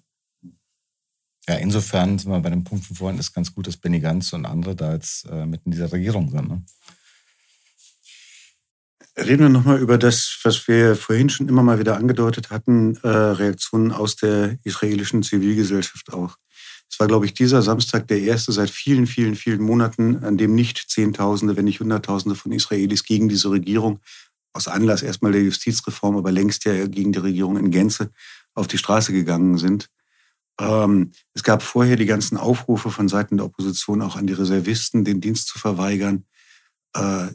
Ja, insofern sind wir bei dem Punkt von vorhin, ist ganz gut, dass Benny Ganz und andere da jetzt äh, mit in dieser Regierung sind. Ne?
Reden wir nochmal über das, was wir vorhin schon immer mal wieder angedeutet hatten, äh, Reaktionen aus der israelischen Zivilgesellschaft auch. Es war, glaube ich, dieser Samstag der erste seit vielen, vielen, vielen Monaten, an dem nicht Zehntausende, wenn nicht Hunderttausende von Israelis gegen diese Regierung aus Anlass erstmal der Justizreform, aber längst ja gegen die Regierung in Gänze auf die Straße gegangen sind. Ähm, es gab vorher die ganzen Aufrufe von Seiten der Opposition auch an die Reservisten, den Dienst zu verweigern. Äh,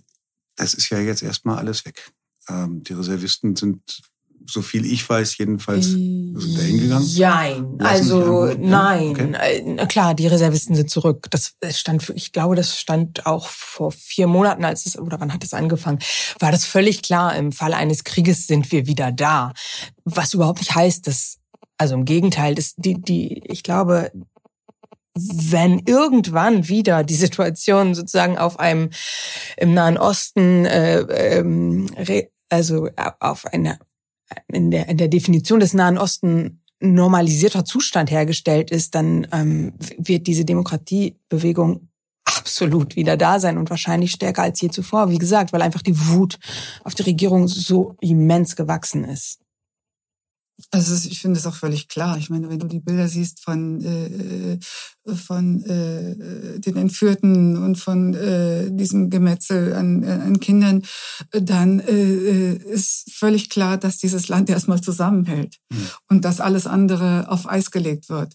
das ist ja jetzt erstmal alles weg. Ähm, die Reservisten sind so viel ich weiß, jedenfalls sind dahin gegangen.
Nein, also nein. Okay. Äh, klar, die Reservisten sind zurück. Das stand, für, ich glaube, das stand auch vor vier Monaten, als es oder wann hat es angefangen, war das völlig klar. Im Falle eines Krieges sind wir wieder da, was überhaupt nicht heißt, dass also im Gegenteil, das, die, die, ich glaube, wenn irgendwann wieder die Situation sozusagen auf einem im Nahen Osten, äh, ähm, also auf einer in der, in der Definition des Nahen Osten normalisierter Zustand hergestellt ist, dann ähm, wird diese Demokratiebewegung absolut wieder da sein und wahrscheinlich stärker als je zuvor. Wie gesagt, weil einfach die Wut auf die Regierung so immens gewachsen ist.
Also ich finde es auch völlig klar. Ich meine, wenn du die Bilder siehst von äh, äh, von äh, den Entführten und von äh, diesem Gemetzel an, äh, an Kindern, dann äh, äh, ist völlig klar, dass dieses Land erstmal zusammenhält mhm. und dass alles andere auf Eis gelegt wird.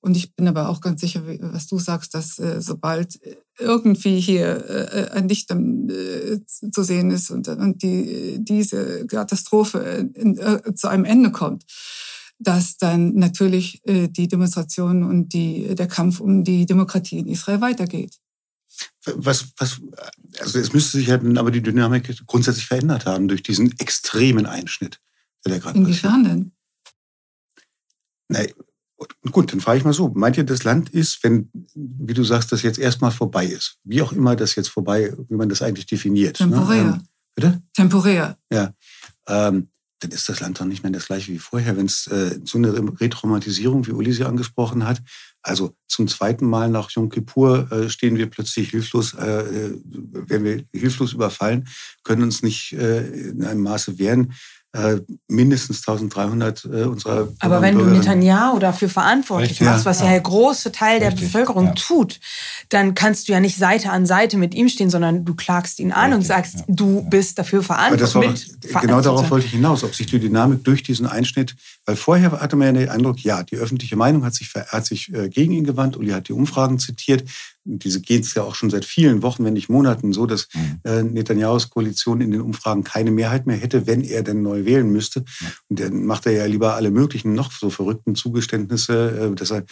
Und ich bin aber auch ganz sicher, was du sagst, dass äh, sobald irgendwie hier äh, ein Licht äh, zu sehen ist und, und die, diese Katastrophe in, äh, zu einem Ende kommt, dass dann natürlich äh, die Demonstration und die, der Kampf um die Demokratie in Israel weitergeht.
Was, was, also es müsste sich halt aber die Dynamik grundsätzlich verändert haben durch diesen extremen Einschnitt, der da gerade
Inwiefern denn?
Nein, Gut, dann frage ich mal so. Meint ihr, das Land ist, wenn, wie du sagst, das jetzt erstmal vorbei ist, wie auch immer das jetzt vorbei, wie man das eigentlich definiert?
Ne? Temporär. Ne? Ähm,
bitte?
Temporär.
Ja. Ähm, dann ist das Land doch nicht mehr das gleiche wie vorher. Wenn es äh, so eine Retraumatisierung, wie Uli sie angesprochen hat, also zum zweiten Mal nach Yom Kippur äh, stehen wir plötzlich hilflos, äh, äh werden wir hilflos überfallen, können uns nicht äh, in einem Maße wehren äh, mindestens 1300 äh, unserer
Aber wenn du Netanyahu dafür verantwortlich machst, was ja der große Teil der Richtig. Bevölkerung ja. tut, dann kannst du ja nicht Seite an Seite mit ihm stehen, sondern du klagst ihn an Richtig. und sagst, ja. du bist dafür verantwortlich.
genau darauf wollte ich hinaus, ob sich die Dynamik durch diesen Einschnitt, weil vorher hatte man ja den Eindruck, ja, die öffentliche Meinung hat sich, hat sich äh, gegen ihn gewandt, Uli hat die Umfragen zitiert, diese geht es ja auch schon seit vielen Wochen, wenn nicht Monaten so, dass mhm. äh, Netanyahus Koalition in den Umfragen keine Mehrheit mehr hätte, wenn er denn neu wählen müsste. Und dann macht er ja lieber alle möglichen noch so verrückten Zugeständnisse, äh, dass er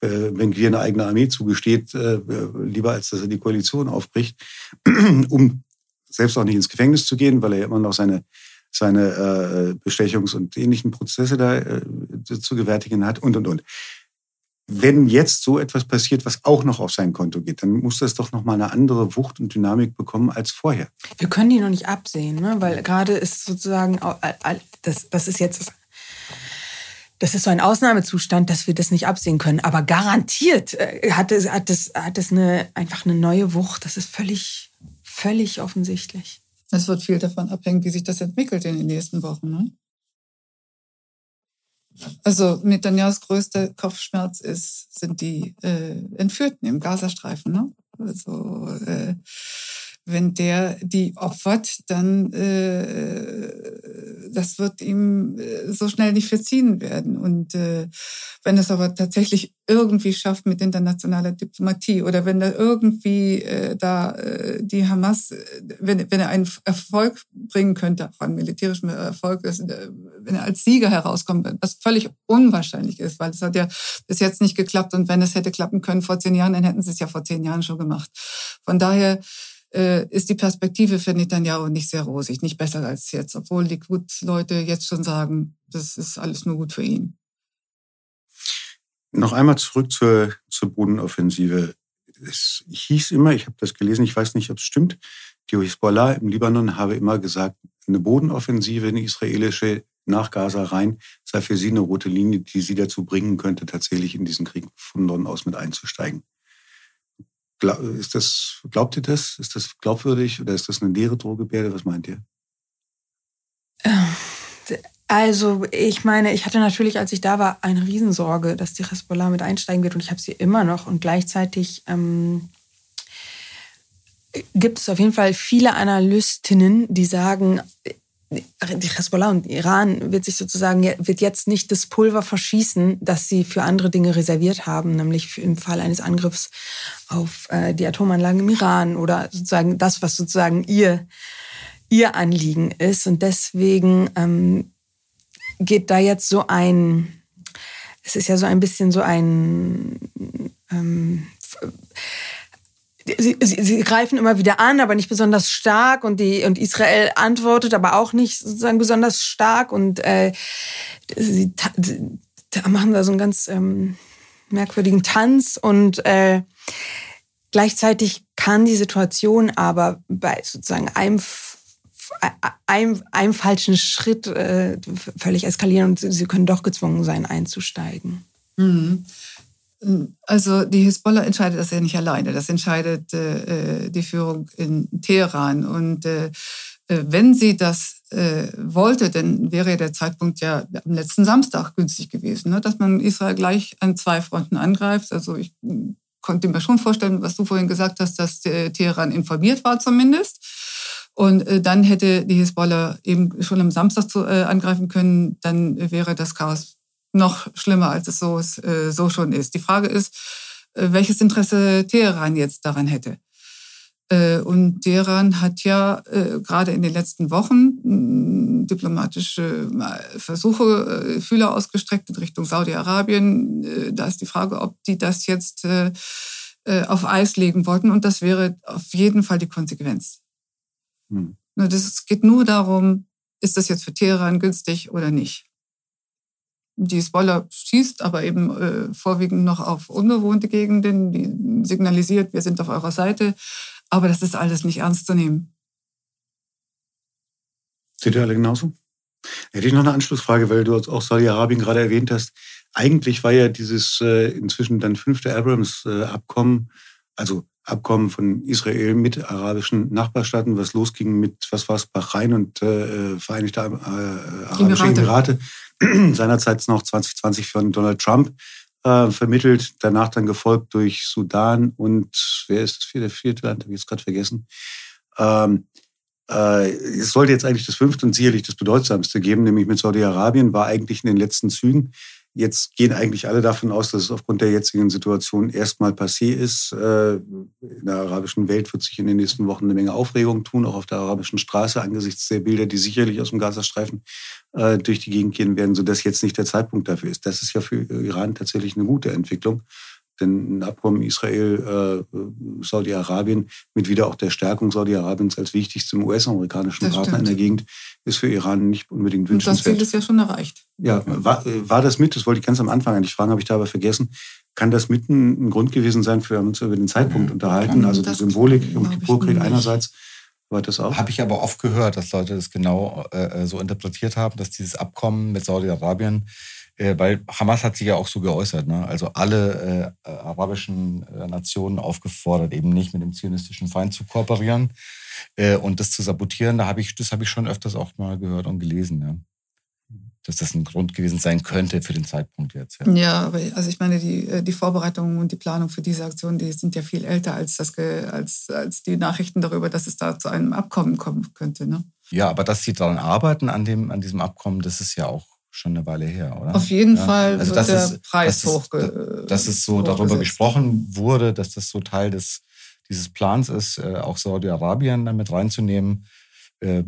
äh, wenn wir eine eigene Armee zugesteht, äh, lieber als dass er die Koalition aufbricht, um selbst auch nicht ins Gefängnis zu gehen, weil er ja immer noch seine seine äh, Bestechungs- und ähnlichen Prozesse da äh, zu gewärtigen hat und und und wenn jetzt so etwas passiert, was auch noch auf sein Konto geht, dann muss das doch noch mal eine andere Wucht und Dynamik bekommen als vorher.
Wir können die noch nicht absehen, ne? weil gerade ist sozusagen, das, das ist jetzt, das ist so ein Ausnahmezustand, dass wir das nicht absehen können. Aber garantiert äh, hat es, hat es, hat es eine, einfach eine neue Wucht. Das ist völlig, völlig offensichtlich.
Es wird viel davon abhängen, wie sich das entwickelt in den nächsten Wochen. Ne? Also Netanyahus größter Kopfschmerz ist, sind die äh, Entführten im Gazastreifen. Ne? Also äh, wenn der die opfert, dann äh, das wird ihm äh, so schnell nicht verziehen werden. Und äh, wenn es aber tatsächlich irgendwie schafft mit internationaler Diplomatie oder wenn er irgendwie äh, da äh, die Hamas, äh, wenn, wenn er einen Erfolg bringen könnte, auch einen militärischen Erfolg, äh, wenn er als Sieger herauskommt, was völlig unwahrscheinlich ist, weil es hat ja bis jetzt nicht geklappt und wenn es hätte klappen können vor zehn Jahren, dann hätten sie es ja vor zehn Jahren schon gemacht. Von daher äh, ist die Perspektive für Netanyahu nicht sehr rosig, nicht besser als jetzt, obwohl die Gut-Leute jetzt schon sagen, das ist alles nur gut für ihn.
Noch einmal zurück zur, zur Bodenoffensive. Es hieß immer, ich habe das gelesen, ich weiß nicht, ob es stimmt, die Hisbollah im Libanon habe immer gesagt, eine Bodenoffensive, eine israelische nach Gaza rein, sei für sie eine rote Linie, die sie dazu bringen könnte, tatsächlich in diesen Krieg von Norden aus mit einzusteigen ist das, glaubt ihr das? Ist das glaubwürdig oder ist das eine leere Drohgebärde? Was meint ihr?
Also, ich meine, ich hatte natürlich, als ich da war, eine Riesensorge, dass die Hezbollah mit einsteigen wird und ich habe sie immer noch. Und gleichzeitig ähm, gibt es auf jeden Fall viele Analystinnen, die sagen, die Hezbollah und Iran wird sich sozusagen wird jetzt nicht das Pulver verschießen, das sie für andere Dinge reserviert haben, nämlich im Fall eines Angriffs auf äh, die Atomanlagen im Iran oder sozusagen das, was sozusagen ihr ihr Anliegen ist. Und deswegen ähm, geht da jetzt so ein, es ist ja so ein bisschen so ein, ähm, Sie, sie, sie, greifen immer wieder an, aber nicht besonders stark und die und Israel antwortet aber auch nicht sozusagen besonders stark und äh, sie machen da so einen ganz ähm, merkwürdigen Tanz und äh, gleichzeitig kann die Situation aber bei sozusagen einem einem, einem falschen Schritt äh, völlig eskalieren und sie können doch gezwungen sein, einzusteigen.
Mhm. Also die Hisbollah entscheidet das ja nicht alleine. Das entscheidet äh, die Führung in Teheran. Und äh, äh, wenn sie das äh, wollte, dann wäre der Zeitpunkt ja am letzten Samstag günstig gewesen, ne? dass man Israel gleich an zwei Fronten angreift. Also ich hm, konnte mir schon vorstellen, was du vorhin gesagt hast, dass äh, Teheran informiert war zumindest. Und äh, dann hätte die Hisbollah eben schon am Samstag zu, angreifen können, dann wäre das Chaos noch schlimmer, als es so, äh, so schon ist. Die Frage ist, äh, welches Interesse Teheran jetzt daran hätte. Äh, und Teheran hat ja äh, gerade in den letzten Wochen mh, diplomatische äh, Versuche, äh, Fühler ausgestreckt in Richtung Saudi-Arabien. Da ist die Frage, ob die das jetzt auf Eis legen wollten. Und das wäre auf jeden Fall die Konsequenz. Hm. Es geht nur darum, ist das jetzt für Teheran günstig oder nicht. Die Spoiler schießt aber eben äh, vorwiegend noch auf unbewohnte Gegenden, die signalisiert, wir sind auf eurer Seite. Aber das ist alles nicht ernst zu nehmen.
Seht ihr alle genauso? Hätte ich noch eine Anschlussfrage, weil du auch Saudi-Arabien gerade erwähnt hast. Eigentlich war ja dieses äh, inzwischen dann fünfte Abrams-Abkommen, äh, also Abkommen von Israel mit arabischen Nachbarstaaten, was losging mit, was war es, Bahrain und äh, Vereinigte äh, Arabische Emirate. Emirate. Seinerzeit noch 2020 von Donald Trump äh, vermittelt, danach dann gefolgt durch Sudan und wer ist das vierte, vierte Land, habe ich jetzt gerade vergessen. Ähm, äh, es sollte jetzt eigentlich das fünfte und sicherlich das bedeutsamste geben, nämlich mit Saudi-Arabien, war eigentlich in den letzten Zügen. Jetzt gehen eigentlich alle davon aus, dass es aufgrund der jetzigen Situation erstmal passé ist. Äh, in der arabischen Welt wird sich in den nächsten Wochen eine Menge Aufregung tun, auch auf der arabischen Straße angesichts der Bilder, die sicherlich aus dem Gazastreifen äh, durch die Gegend gehen werden, sodass jetzt nicht der Zeitpunkt dafür ist. Das ist ja für Iran tatsächlich eine gute Entwicklung. Denn ein Abkommen Israel, äh, Saudi-Arabien mit wieder auch der Stärkung Saudi-Arabiens als wichtigstem US-amerikanischen Partner stimmt. in der Gegend ist für Iran nicht unbedingt wünschenswert.
Und das Ziel ist ja schon erreicht.
Ja, war, war das mit, das wollte ich ganz am Anfang eigentlich fragen, habe ich da aber vergessen, kann das mit ein, Grund gewesen sein, für uns über den Zeitpunkt unterhalten, also die Symbolik um Kippurkrieg einerseits, war das auch?
Habe ich aber oft gehört, dass Leute das genau äh, so interpretiert haben, dass dieses Abkommen mit Saudi-Arabien äh, weil Hamas hat sich ja auch so geäußert, ne? also alle äh, arabischen äh, Nationen aufgefordert, eben nicht mit dem zionistischen Feind zu kooperieren äh, und das zu sabotieren. Da habe ich, das habe ich schon öfters auch mal gehört und gelesen, ja. dass das ein Grund gewesen sein könnte für den Zeitpunkt jetzt.
Ja, ja aber also ich meine, die, äh, die Vorbereitungen und die Planung für diese Aktion, die sind ja viel älter als, das, als, als die Nachrichten darüber, dass es da zu einem Abkommen kommen könnte. Ne?
Ja, aber dass sie daran arbeiten, an, dem, an diesem Abkommen, das ist ja auch schon eine Weile her, oder?
Auf jeden ja. Fall also wird der ist, Preis
hochge Dass es so darüber gesprochen wurde, dass das so Teil des, dieses Plans ist, äh, auch Saudi-Arabien damit reinzunehmen, äh,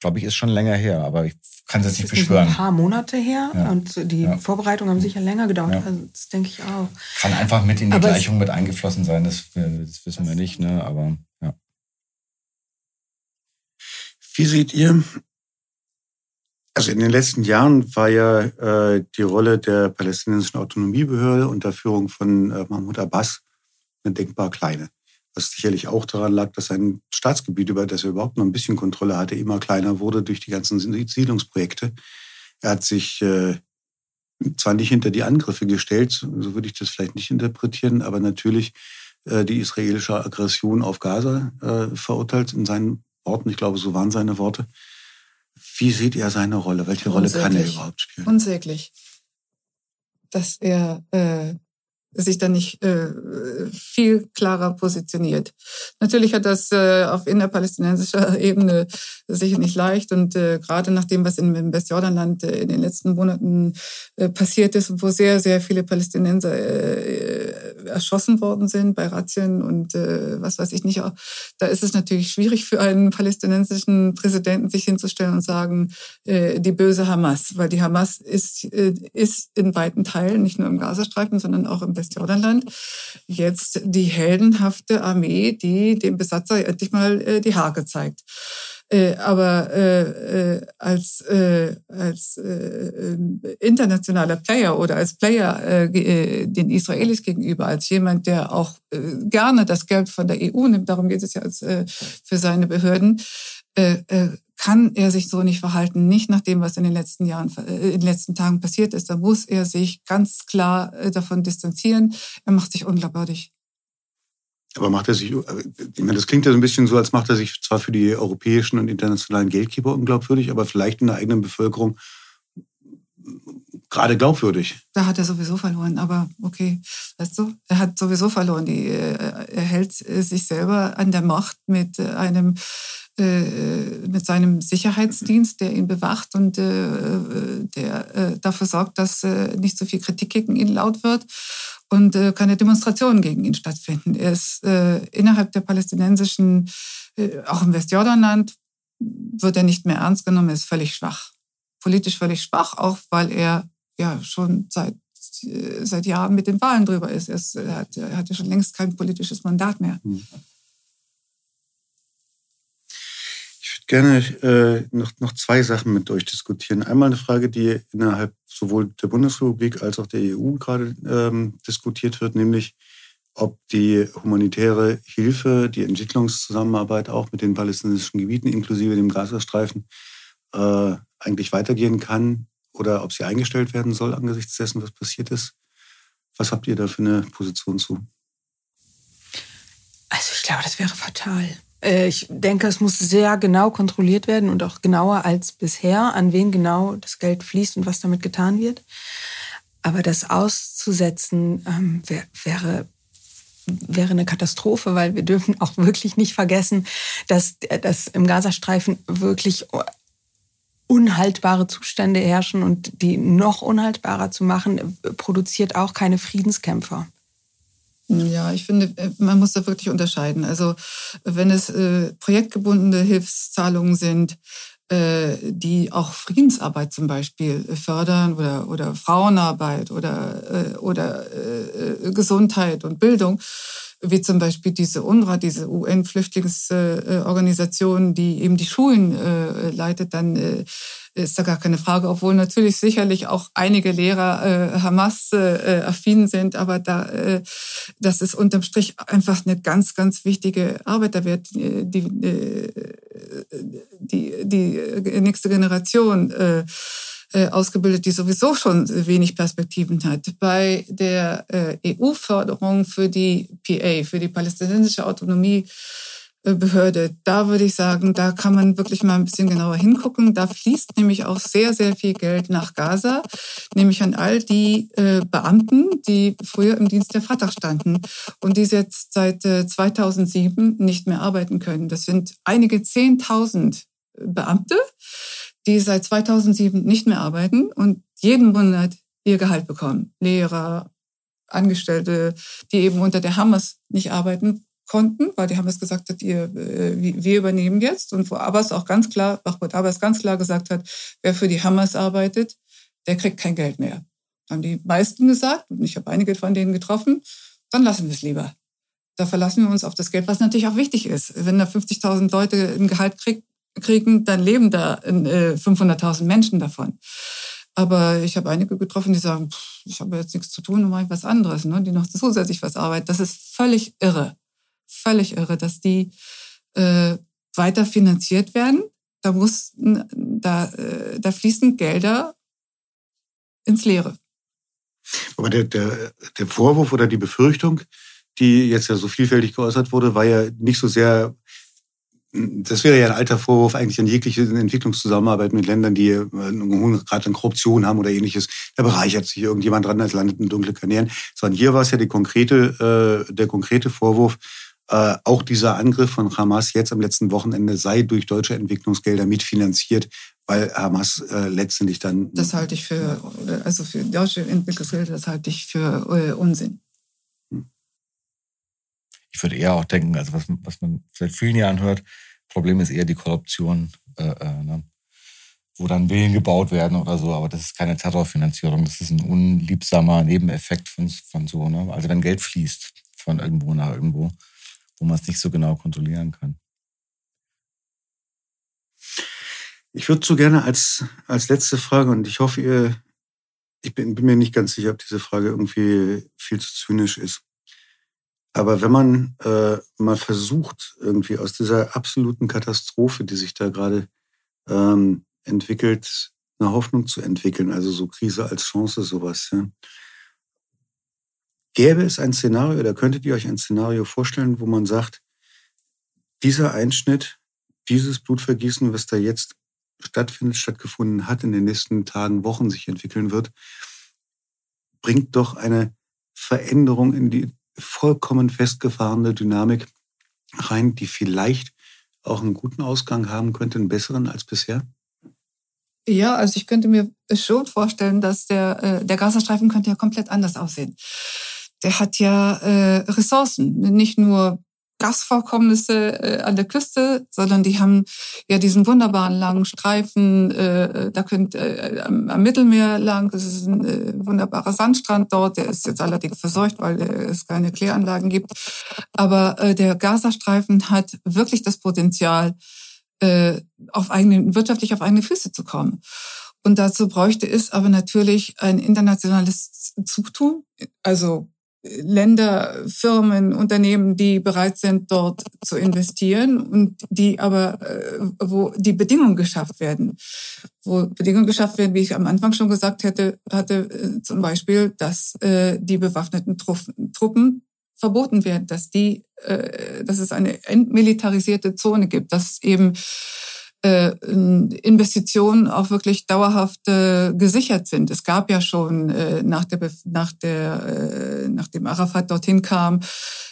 glaube ich, ist schon länger her. Aber ich kann es jetzt nicht beschwören.
Ein paar Monate her ja. und die ja. Vorbereitungen haben sicher länger gedauert. Also das denke ich auch.
Kann einfach mit in die Aber Gleichung mit eingeflossen sein, das, das wissen wir nicht, ne? aber ja.
Wie seht ihr also in den letzten Jahren war ja äh, die Rolle der palästinensischen Autonomiebehörde unter Führung von äh, Mahmoud Abbas eine denkbar kleine. Was sicherlich auch daran lag, dass sein Staatsgebiet, über das er überhaupt noch ein bisschen Kontrolle hatte, immer kleiner wurde durch die ganzen Siedlungsprojekte. Er hat sich äh, zwar nicht hinter die Angriffe gestellt, so würde ich das vielleicht nicht interpretieren, aber natürlich äh, die israelische Aggression auf Gaza äh, verurteilt in seinen Worten. Ich glaube, so waren seine Worte. Wie sieht er seine Rolle? Welche Rolle kann er überhaupt spielen?
Unsäglich. Dass er äh, sich dann nicht äh, viel klarer positioniert. Natürlich hat das äh, auf innerpalästinensischer Ebene sicher nicht leicht und äh, gerade nach dem, was im Westjordanland äh, in den letzten Monaten äh, passiert ist, wo sehr, sehr viele Palästinenser äh, erschossen worden sind bei Razzien und äh, was weiß ich nicht, auch, da ist es natürlich schwierig für einen palästinensischen Präsidenten, sich hinzustellen und sagen, äh, die böse Hamas, weil die Hamas ist, äh, ist in weiten Teilen, nicht nur im Gazastreifen, sondern auch im Westjordanland jetzt die heldenhafte Armee, die dem Besatzer endlich mal äh, die Haare zeigt. Äh, aber äh, äh, als, äh, als äh, internationaler Player oder als Player äh, äh, den Israelis gegenüber, als jemand, der auch äh, gerne das Geld von der EU nimmt, darum geht es ja als, äh, für seine Behörden, äh, äh, kann er sich so nicht verhalten, nicht nach dem, was in den letzten Jahren, äh, in den letzten Tagen passiert ist. Da muss er sich ganz klar äh, davon distanzieren. Er macht sich unglaubwürdig.
Aber macht er sich, äh, ich meine, das klingt ja so ein bisschen so, als macht er sich zwar für die europäischen und internationalen Geldgeber unglaubwürdig, aber vielleicht in der eigenen Bevölkerung gerade glaubwürdig.
Da hat er sowieso verloren, aber okay, weißt du, er hat sowieso verloren. Er hält sich selber an der Macht mit einem mit seinem Sicherheitsdienst, der ihn bewacht und äh, der äh, dafür sorgt, dass nicht so viel Kritik gegen ihn laut wird und keine Demonstrationen gegen ihn stattfinden. Er ist innerhalb der palästinensischen, auch im Westjordanland, wird er nicht mehr ernst genommen, er ist völlig schwach. Politisch völlig schwach, auch weil er ja schon seit seit Jahren mit den Wahlen drüber ist. Er, ist, er, hat, er hat ja schon längst kein politisches Mandat mehr. Hm.
Gerne äh, noch, noch zwei Sachen mit euch diskutieren. Einmal eine Frage, die innerhalb sowohl der Bundesrepublik als auch der EU gerade ähm, diskutiert wird, nämlich ob die humanitäre Hilfe, die Entwicklungszusammenarbeit auch mit den palästinensischen Gebieten inklusive dem Gazastreifen äh, eigentlich weitergehen kann oder ob sie eingestellt werden soll angesichts dessen, was passiert ist. Was habt ihr da für eine Position zu?
Also ich glaube, das wäre fatal. Äh, ich denke, es muss sehr genau kontrolliert werden und auch genauer als bisher, an wen genau das Geld fließt und was damit getan wird. Aber das auszusetzen ähm, wär, wäre wäre eine Katastrophe, weil wir dürfen auch wirklich nicht vergessen, dass, dass im Gazastreifen wirklich unhaltbare Zustände herrschen und die noch unhaltbarer zu machen, produziert auch keine Friedenskämpfer.
Ja, ich finde, äh, man muss da wirklich unterscheiden. Also wenn es äh, projektgebundene Hilfszahlungen sind, äh, die auch Friedensarbeit zum Beispiel fördern oder, oder Frauenarbeit oder, äh, oder äh, Gesundheit und Bildung, wie zum Beispiel diese UNRWA, diese UN-Flüchtlingsorganisation, die eben die Schulen äh, leitet, dann äh, ist da gar keine Frage, obwohl natürlich sicherlich auch einige Lehrer äh, Hamas-affin äh, sind, aber da, das ist unterm Strich einfach eine ganz, ganz wichtige Arbeit. Da wird äh, die, äh, die, die nächste Generation äh, äh, ausgebildet, die sowieso schon wenig Perspektiven hat. Bei der EU-Förderung für die PA, für die palästinensische Autonomie, Behörde. Da würde ich sagen, da kann man wirklich mal ein bisschen genauer hingucken. Da fließt nämlich auch sehr, sehr viel Geld nach Gaza, nämlich an all die äh, Beamten, die früher im Dienst der Fatah standen und die jetzt seit äh, 2007 nicht mehr arbeiten können. Das sind einige Zehntausend Beamte, die seit 2007 nicht mehr arbeiten und jeden Monat ihr Gehalt bekommen. Lehrer, Angestellte, die eben unter der Hamas nicht arbeiten, konnten, weil die Hamas gesagt hat, ihr, äh, wir übernehmen jetzt. Und wo Abbas auch ganz klar, Mahmoud Abbas ganz klar gesagt hat, wer für die Hamas arbeitet, der kriegt kein Geld mehr. Haben die meisten gesagt, und ich habe einige von denen getroffen, dann lassen wir es lieber. Da verlassen wir uns auf das Geld, was natürlich auch wichtig ist. Wenn da 50.000 Leute ein Gehalt krieg, kriegen, dann leben da äh, 500.000 Menschen davon. Aber ich habe einige getroffen, die sagen, ich habe jetzt nichts zu tun, dann mache was anderes, ne? die noch zusätzlich was arbeiten. Das ist völlig irre völlig irre, dass die äh, weiter finanziert werden. Da muss, da, äh, da fließen Gelder ins Leere.
Aber der, der, der Vorwurf oder die Befürchtung, die jetzt ja so vielfältig geäußert wurde, war ja nicht so sehr das wäre ja ein alter Vorwurf eigentlich an jegliche Entwicklungszusammenarbeit mit Ländern, die äh, einen hohen Grad an Korruption haben oder ähnliches. Da bereichert sich irgendjemand dran, als landet in dunkle Kanälen. Sondern hier war es ja die konkrete, äh, der konkrete Vorwurf, äh, auch dieser Angriff von Hamas jetzt am letzten Wochenende sei durch deutsche Entwicklungsgelder mitfinanziert, weil Hamas äh, letztendlich dann.
Das halte ich für, also für deutsche Entwicklungsgelder, das halte ich für äh, Unsinn.
Ich würde eher auch denken, also was, was man seit vielen Jahren hört, Problem ist eher die Korruption, äh, äh, ne? wo dann Villen gebaut werden oder so, aber das ist keine Terrorfinanzierung, das ist ein unliebsamer Nebeneffekt von, von so. Ne? Also wenn Geld fließt von irgendwo nach irgendwo, wo man es nicht so genau kontrollieren kann.
Ich würde so gerne als, als letzte Frage, und ich hoffe, ihr, ich bin, bin mir nicht ganz sicher, ob diese Frage irgendwie viel zu zynisch ist. Aber wenn man äh, mal versucht, irgendwie aus dieser absoluten Katastrophe, die sich da gerade ähm, entwickelt, eine Hoffnung zu entwickeln, also so Krise als Chance, sowas, ja. Gäbe es ein Szenario oder könntet ihr euch ein Szenario vorstellen, wo man sagt, dieser Einschnitt, dieses Blutvergießen, was da jetzt stattfindet, stattgefunden hat, in den nächsten Tagen, Wochen sich entwickeln wird, bringt doch eine Veränderung in die vollkommen festgefahrene Dynamik rein, die vielleicht auch einen guten Ausgang haben könnte, einen besseren als bisher?
Ja, also ich könnte mir schon vorstellen, dass der, äh, der Gazastreifen könnte ja komplett anders aussehen. Der hat ja äh, Ressourcen, nicht nur Gasvorkommnisse äh, an der Küste, sondern die haben ja diesen wunderbaren langen Streifen, äh, da könnt äh, am, am, Mittelmeer lang, das ist ein äh, wunderbarer Sandstrand dort, der ist jetzt allerdings verseucht, weil äh, es keine Kläranlagen gibt. Aber äh, der Gazastreifen hat wirklich das Potenzial, äh, auf eigene, wirtschaftlich auf eigene Füße zu kommen. Und dazu bräuchte es aber natürlich ein internationales Zugtun, also Länder, Firmen, Unternehmen, die bereit sind, dort zu investieren und die aber, äh, wo die Bedingungen geschafft werden. Wo Bedingungen geschafft werden, wie ich am Anfang schon gesagt hätte, hatte, äh, zum Beispiel, dass äh, die bewaffneten Truppen verboten werden, dass die, dass es eine entmilitarisierte Zone gibt, dass eben äh, Investitionen auch wirklich dauerhaft äh, gesichert sind. Es gab ja schon äh, nach, der, nach, der, äh, nachdem Arafat dorthin kam,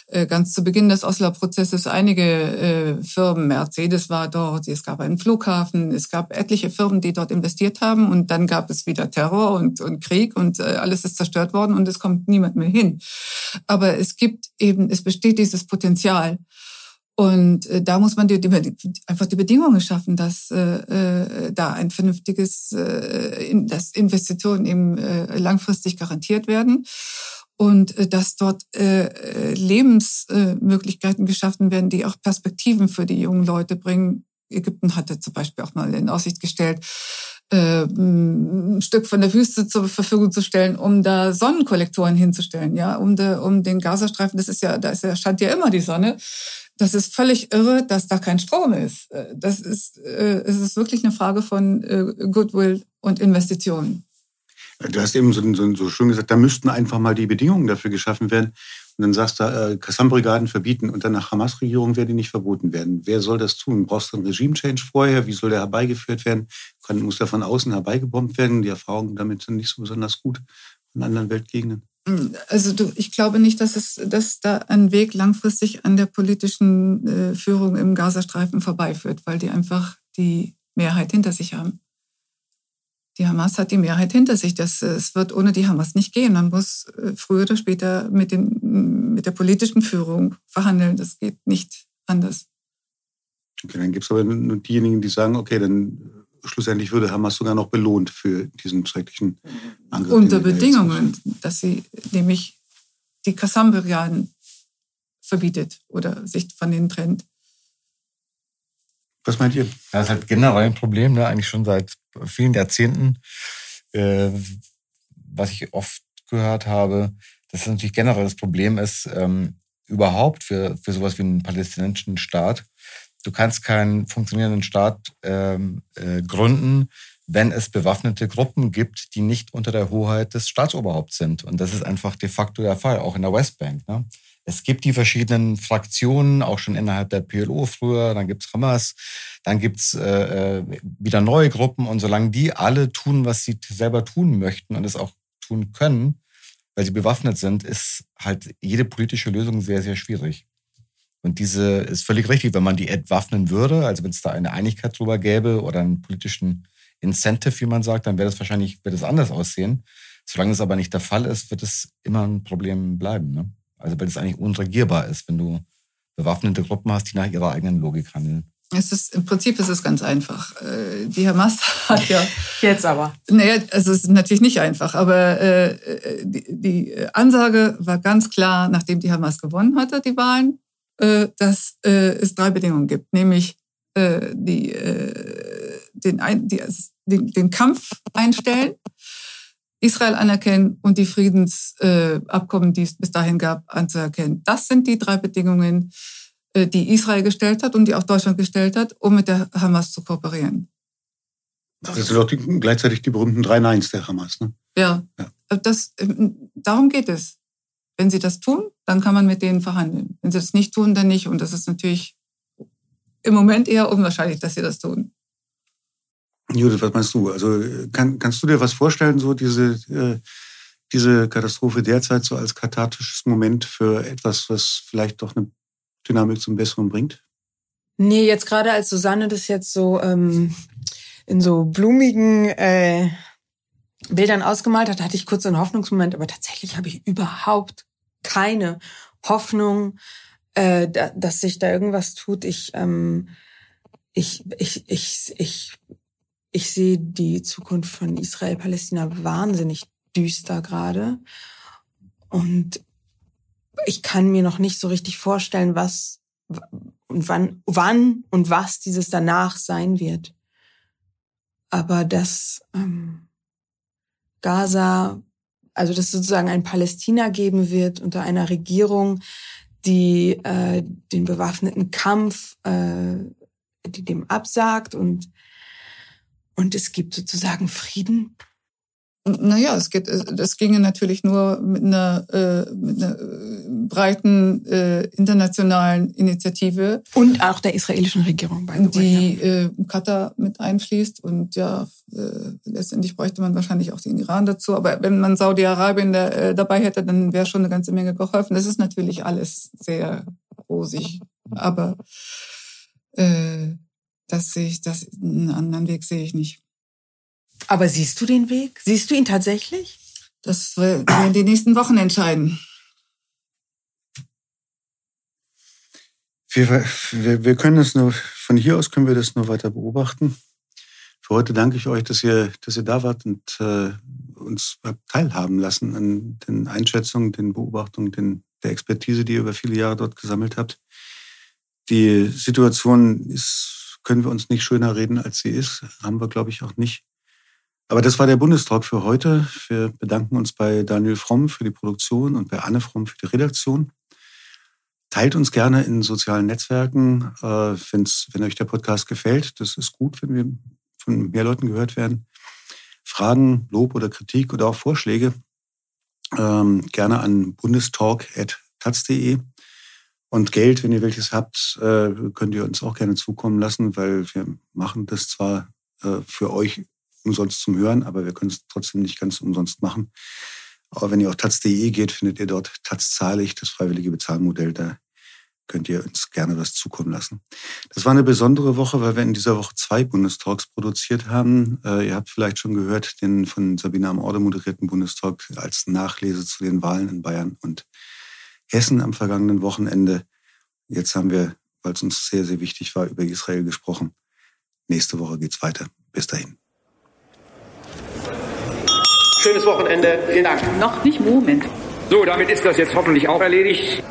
äh, ganz zu Beginn des Osler Prozesses einige äh, Firmen, Mercedes war dort, es gab einen Flughafen, es gab etliche Firmen, die dort investiert haben und dann gab es wieder Terror und, und Krieg und äh, alles ist zerstört worden und es kommt niemand mehr hin. Aber es gibt eben, es besteht dieses Potenzial. Und äh, da muss man die, die, einfach die Bedingungen schaffen, dass äh, äh, da ein vernünftiges, äh, in, dass Investitionen eben äh, langfristig garantiert werden und äh, dass dort äh, äh Lebensmöglichkeiten geschaffen werden, die auch Perspektiven für die jungen Leute bringen. Ägypten hatte zum Beispiel auch mal in Aussicht gestellt, äh, ein Stück von der Wüste zur Verfügung zu stellen, um da Sonnenkollektoren hinzustellen, ja, um, de, um den Gazastreifen. Das ist ja, da ist ja, stand ja immer die Sonne. Das ist völlig irre, dass da kein Strom ist. Äh, das ist, äh, es ist wirklich eine Frage von äh, Goodwill und Investitionen.
Du hast eben so, so, so schön gesagt, da müssten einfach mal die Bedingungen dafür geschaffen werden. Und dann sagst du, äh, Kassam-Brigaden verbieten und dann nach Hamas-Regierung werden die nicht verboten werden. Wer soll das tun? Brauchst du einen Regime-Change vorher? Wie soll der herbeigeführt werden? Kann, muss der von außen herbeigebombt werden? Die Erfahrungen damit sind nicht so besonders gut in anderen Weltgegenden.
Also du, ich glaube nicht, dass es, dass da ein Weg langfristig an der politischen äh, Führung im Gazastreifen vorbeiführt, weil die einfach die Mehrheit hinter sich haben. Die Hamas hat die Mehrheit hinter sich. Das, es wird ohne die Hamas nicht gehen. Man muss äh, früher oder später mit, den, mit der politischen Führung verhandeln. Das geht nicht anders.
Okay, dann gibt es aber nur diejenigen, die sagen, okay, dann schlussendlich würde Hamas sogar noch belohnt für diesen schrecklichen
Angriff. Unter Bedingungen, dass sie nämlich die Kassam-Brigaden verbietet oder sich von denen trennt.
Was meint ihr?
Das ist halt generell ein Problem, ne? eigentlich schon seit vielen Jahrzehnten, äh, was ich oft gehört habe, dass es natürlich generell das Problem ist, ähm, überhaupt für, für sowas wie einen palästinensischen Staat, Du kannst keinen funktionierenden Staat ähm, äh, gründen, wenn es bewaffnete Gruppen gibt, die nicht unter der Hoheit des Staatsoberhaupts sind. Und das ist einfach de facto der Fall, auch in der Westbank. Ne? es gibt die verschiedenen Fraktionen, auch schon innerhalb der PLO früher, dann gibt's Hamas, dann gibt's äh, äh, wieder neue Gruppen und solange die alle tun, was sie selber tun möchten und es auch tun können, weil sie bewaffnet sind, ist halt jede politische Lösung sehr, sehr schwierig. Und diese ist völlig richtig, wenn man die entwaffnen würde, also wenn es da eine Einigkeit drüber gäbe oder einen politischen Incentive, wie man sagt, dann wäre das wahrscheinlich, wird es anders aussehen. Solange das aber nicht der Fall ist, wird es immer ein Problem bleiben. Ne? Also weil es eigentlich unregierbar ist, wenn du bewaffnete Gruppen hast, die nach ihrer eigenen Logik handeln.
Es ist, Im Prinzip ist es ganz einfach. Äh, die Hamas hat ja.
Jetzt aber.
Naja, also es ist natürlich nicht einfach, aber äh, die, die Ansage war ganz klar, nachdem die Hamas gewonnen hatte, die Wahlen, äh, dass äh, es drei Bedingungen gibt, nämlich äh, die, äh, den, die, den, den Kampf einstellen, Israel anerkennen und die Friedensabkommen, äh, die es bis dahin gab, anzuerkennen. Das sind die drei Bedingungen, äh, die Israel gestellt hat und die auch Deutschland gestellt hat, um mit der Hamas zu kooperieren.
Das sind doch die, gleichzeitig die berühmten drei Neins der Hamas. Ne?
Ja, ja. Äh, das, darum geht es. Wenn sie das tun, dann kann man mit denen verhandeln. Wenn sie das nicht tun, dann nicht. Und das ist natürlich im Moment eher unwahrscheinlich, dass sie das tun.
Judith, was meinst du? Also kann, kannst du dir was vorstellen, so diese, äh, diese Katastrophe derzeit so als kathartisches Moment für etwas, was vielleicht doch eine Dynamik zum Besseren bringt?
Nee, jetzt gerade als Susanne das jetzt so ähm, in so blumigen äh, Bildern ausgemalt hat, hatte ich kurz einen Hoffnungsmoment, aber tatsächlich habe ich überhaupt keine Hoffnung, äh, da, dass sich da irgendwas tut. Ich, ähm, ich, ich, ich, ich ich sehe die Zukunft von Israel-Palästina wahnsinnig düster gerade. Und ich kann mir noch nicht so richtig vorstellen, was und wann, wann und was dieses danach sein wird. Aber dass ähm, Gaza, also dass sozusagen ein Palästina geben wird unter einer Regierung, die äh, den bewaffneten Kampf, äh, die dem absagt und und es gibt sozusagen Frieden?
Naja, es geht, das ginge natürlich nur mit einer, äh, mit einer äh, breiten äh, internationalen Initiative.
Und auch der israelischen Regierung,
by die äh, Katar mit einfließt. Und ja, äh, letztendlich bräuchte man wahrscheinlich auch den Iran dazu. Aber wenn man Saudi-Arabien da, äh, dabei hätte, dann wäre schon eine ganze Menge geholfen. Das ist natürlich alles sehr rosig. Aber äh, das sehe ich, das, einen anderen Weg sehe ich nicht.
Aber siehst du den Weg? Siehst du ihn tatsächlich?
Das werden die nächsten Wochen entscheiden.
Wir, wir, wir können es nur, von hier aus können wir das nur weiter beobachten. Für heute danke ich euch, dass ihr, dass ihr da wart und äh, uns teilhaben lassen an den Einschätzungen, den Beobachtungen, den, der Expertise, die ihr über viele Jahre dort gesammelt habt. Die Situation ist können wir uns nicht schöner reden, als sie ist. Haben wir, glaube ich, auch nicht. Aber das war der Bundestalk für heute. Wir bedanken uns bei Daniel Fromm für die Produktion und bei Anne Fromm für die Redaktion. Teilt uns gerne in sozialen Netzwerken, äh, wenn euch der Podcast gefällt. Das ist gut, wenn wir von mehr Leuten gehört werden. Fragen, Lob oder Kritik oder auch Vorschläge ähm, gerne an bundestalk.taz.de. Und Geld, wenn ihr welches habt, äh, könnt ihr uns auch gerne zukommen lassen, weil wir machen das zwar äh, für euch umsonst zum Hören, aber wir können es trotzdem nicht ganz umsonst machen. Aber wenn ihr auf taz.de geht, findet ihr dort Taz das freiwillige Bezahlmodell. Da könnt ihr uns gerne was zukommen lassen. Das war eine besondere Woche, weil wir in dieser Woche zwei Bundestalks produziert haben. Äh, ihr habt vielleicht schon gehört, den von Sabina am Orde moderierten Bundestalk als Nachlese zu den Wahlen in Bayern und Hessen am vergangenen Wochenende. Jetzt haben wir, weil es uns sehr, sehr wichtig war, über Israel gesprochen. Nächste Woche geht's weiter. Bis dahin.
Schönes Wochenende. Vielen Dank.
Noch nicht Moment.
So, damit ist das jetzt hoffentlich auch erledigt.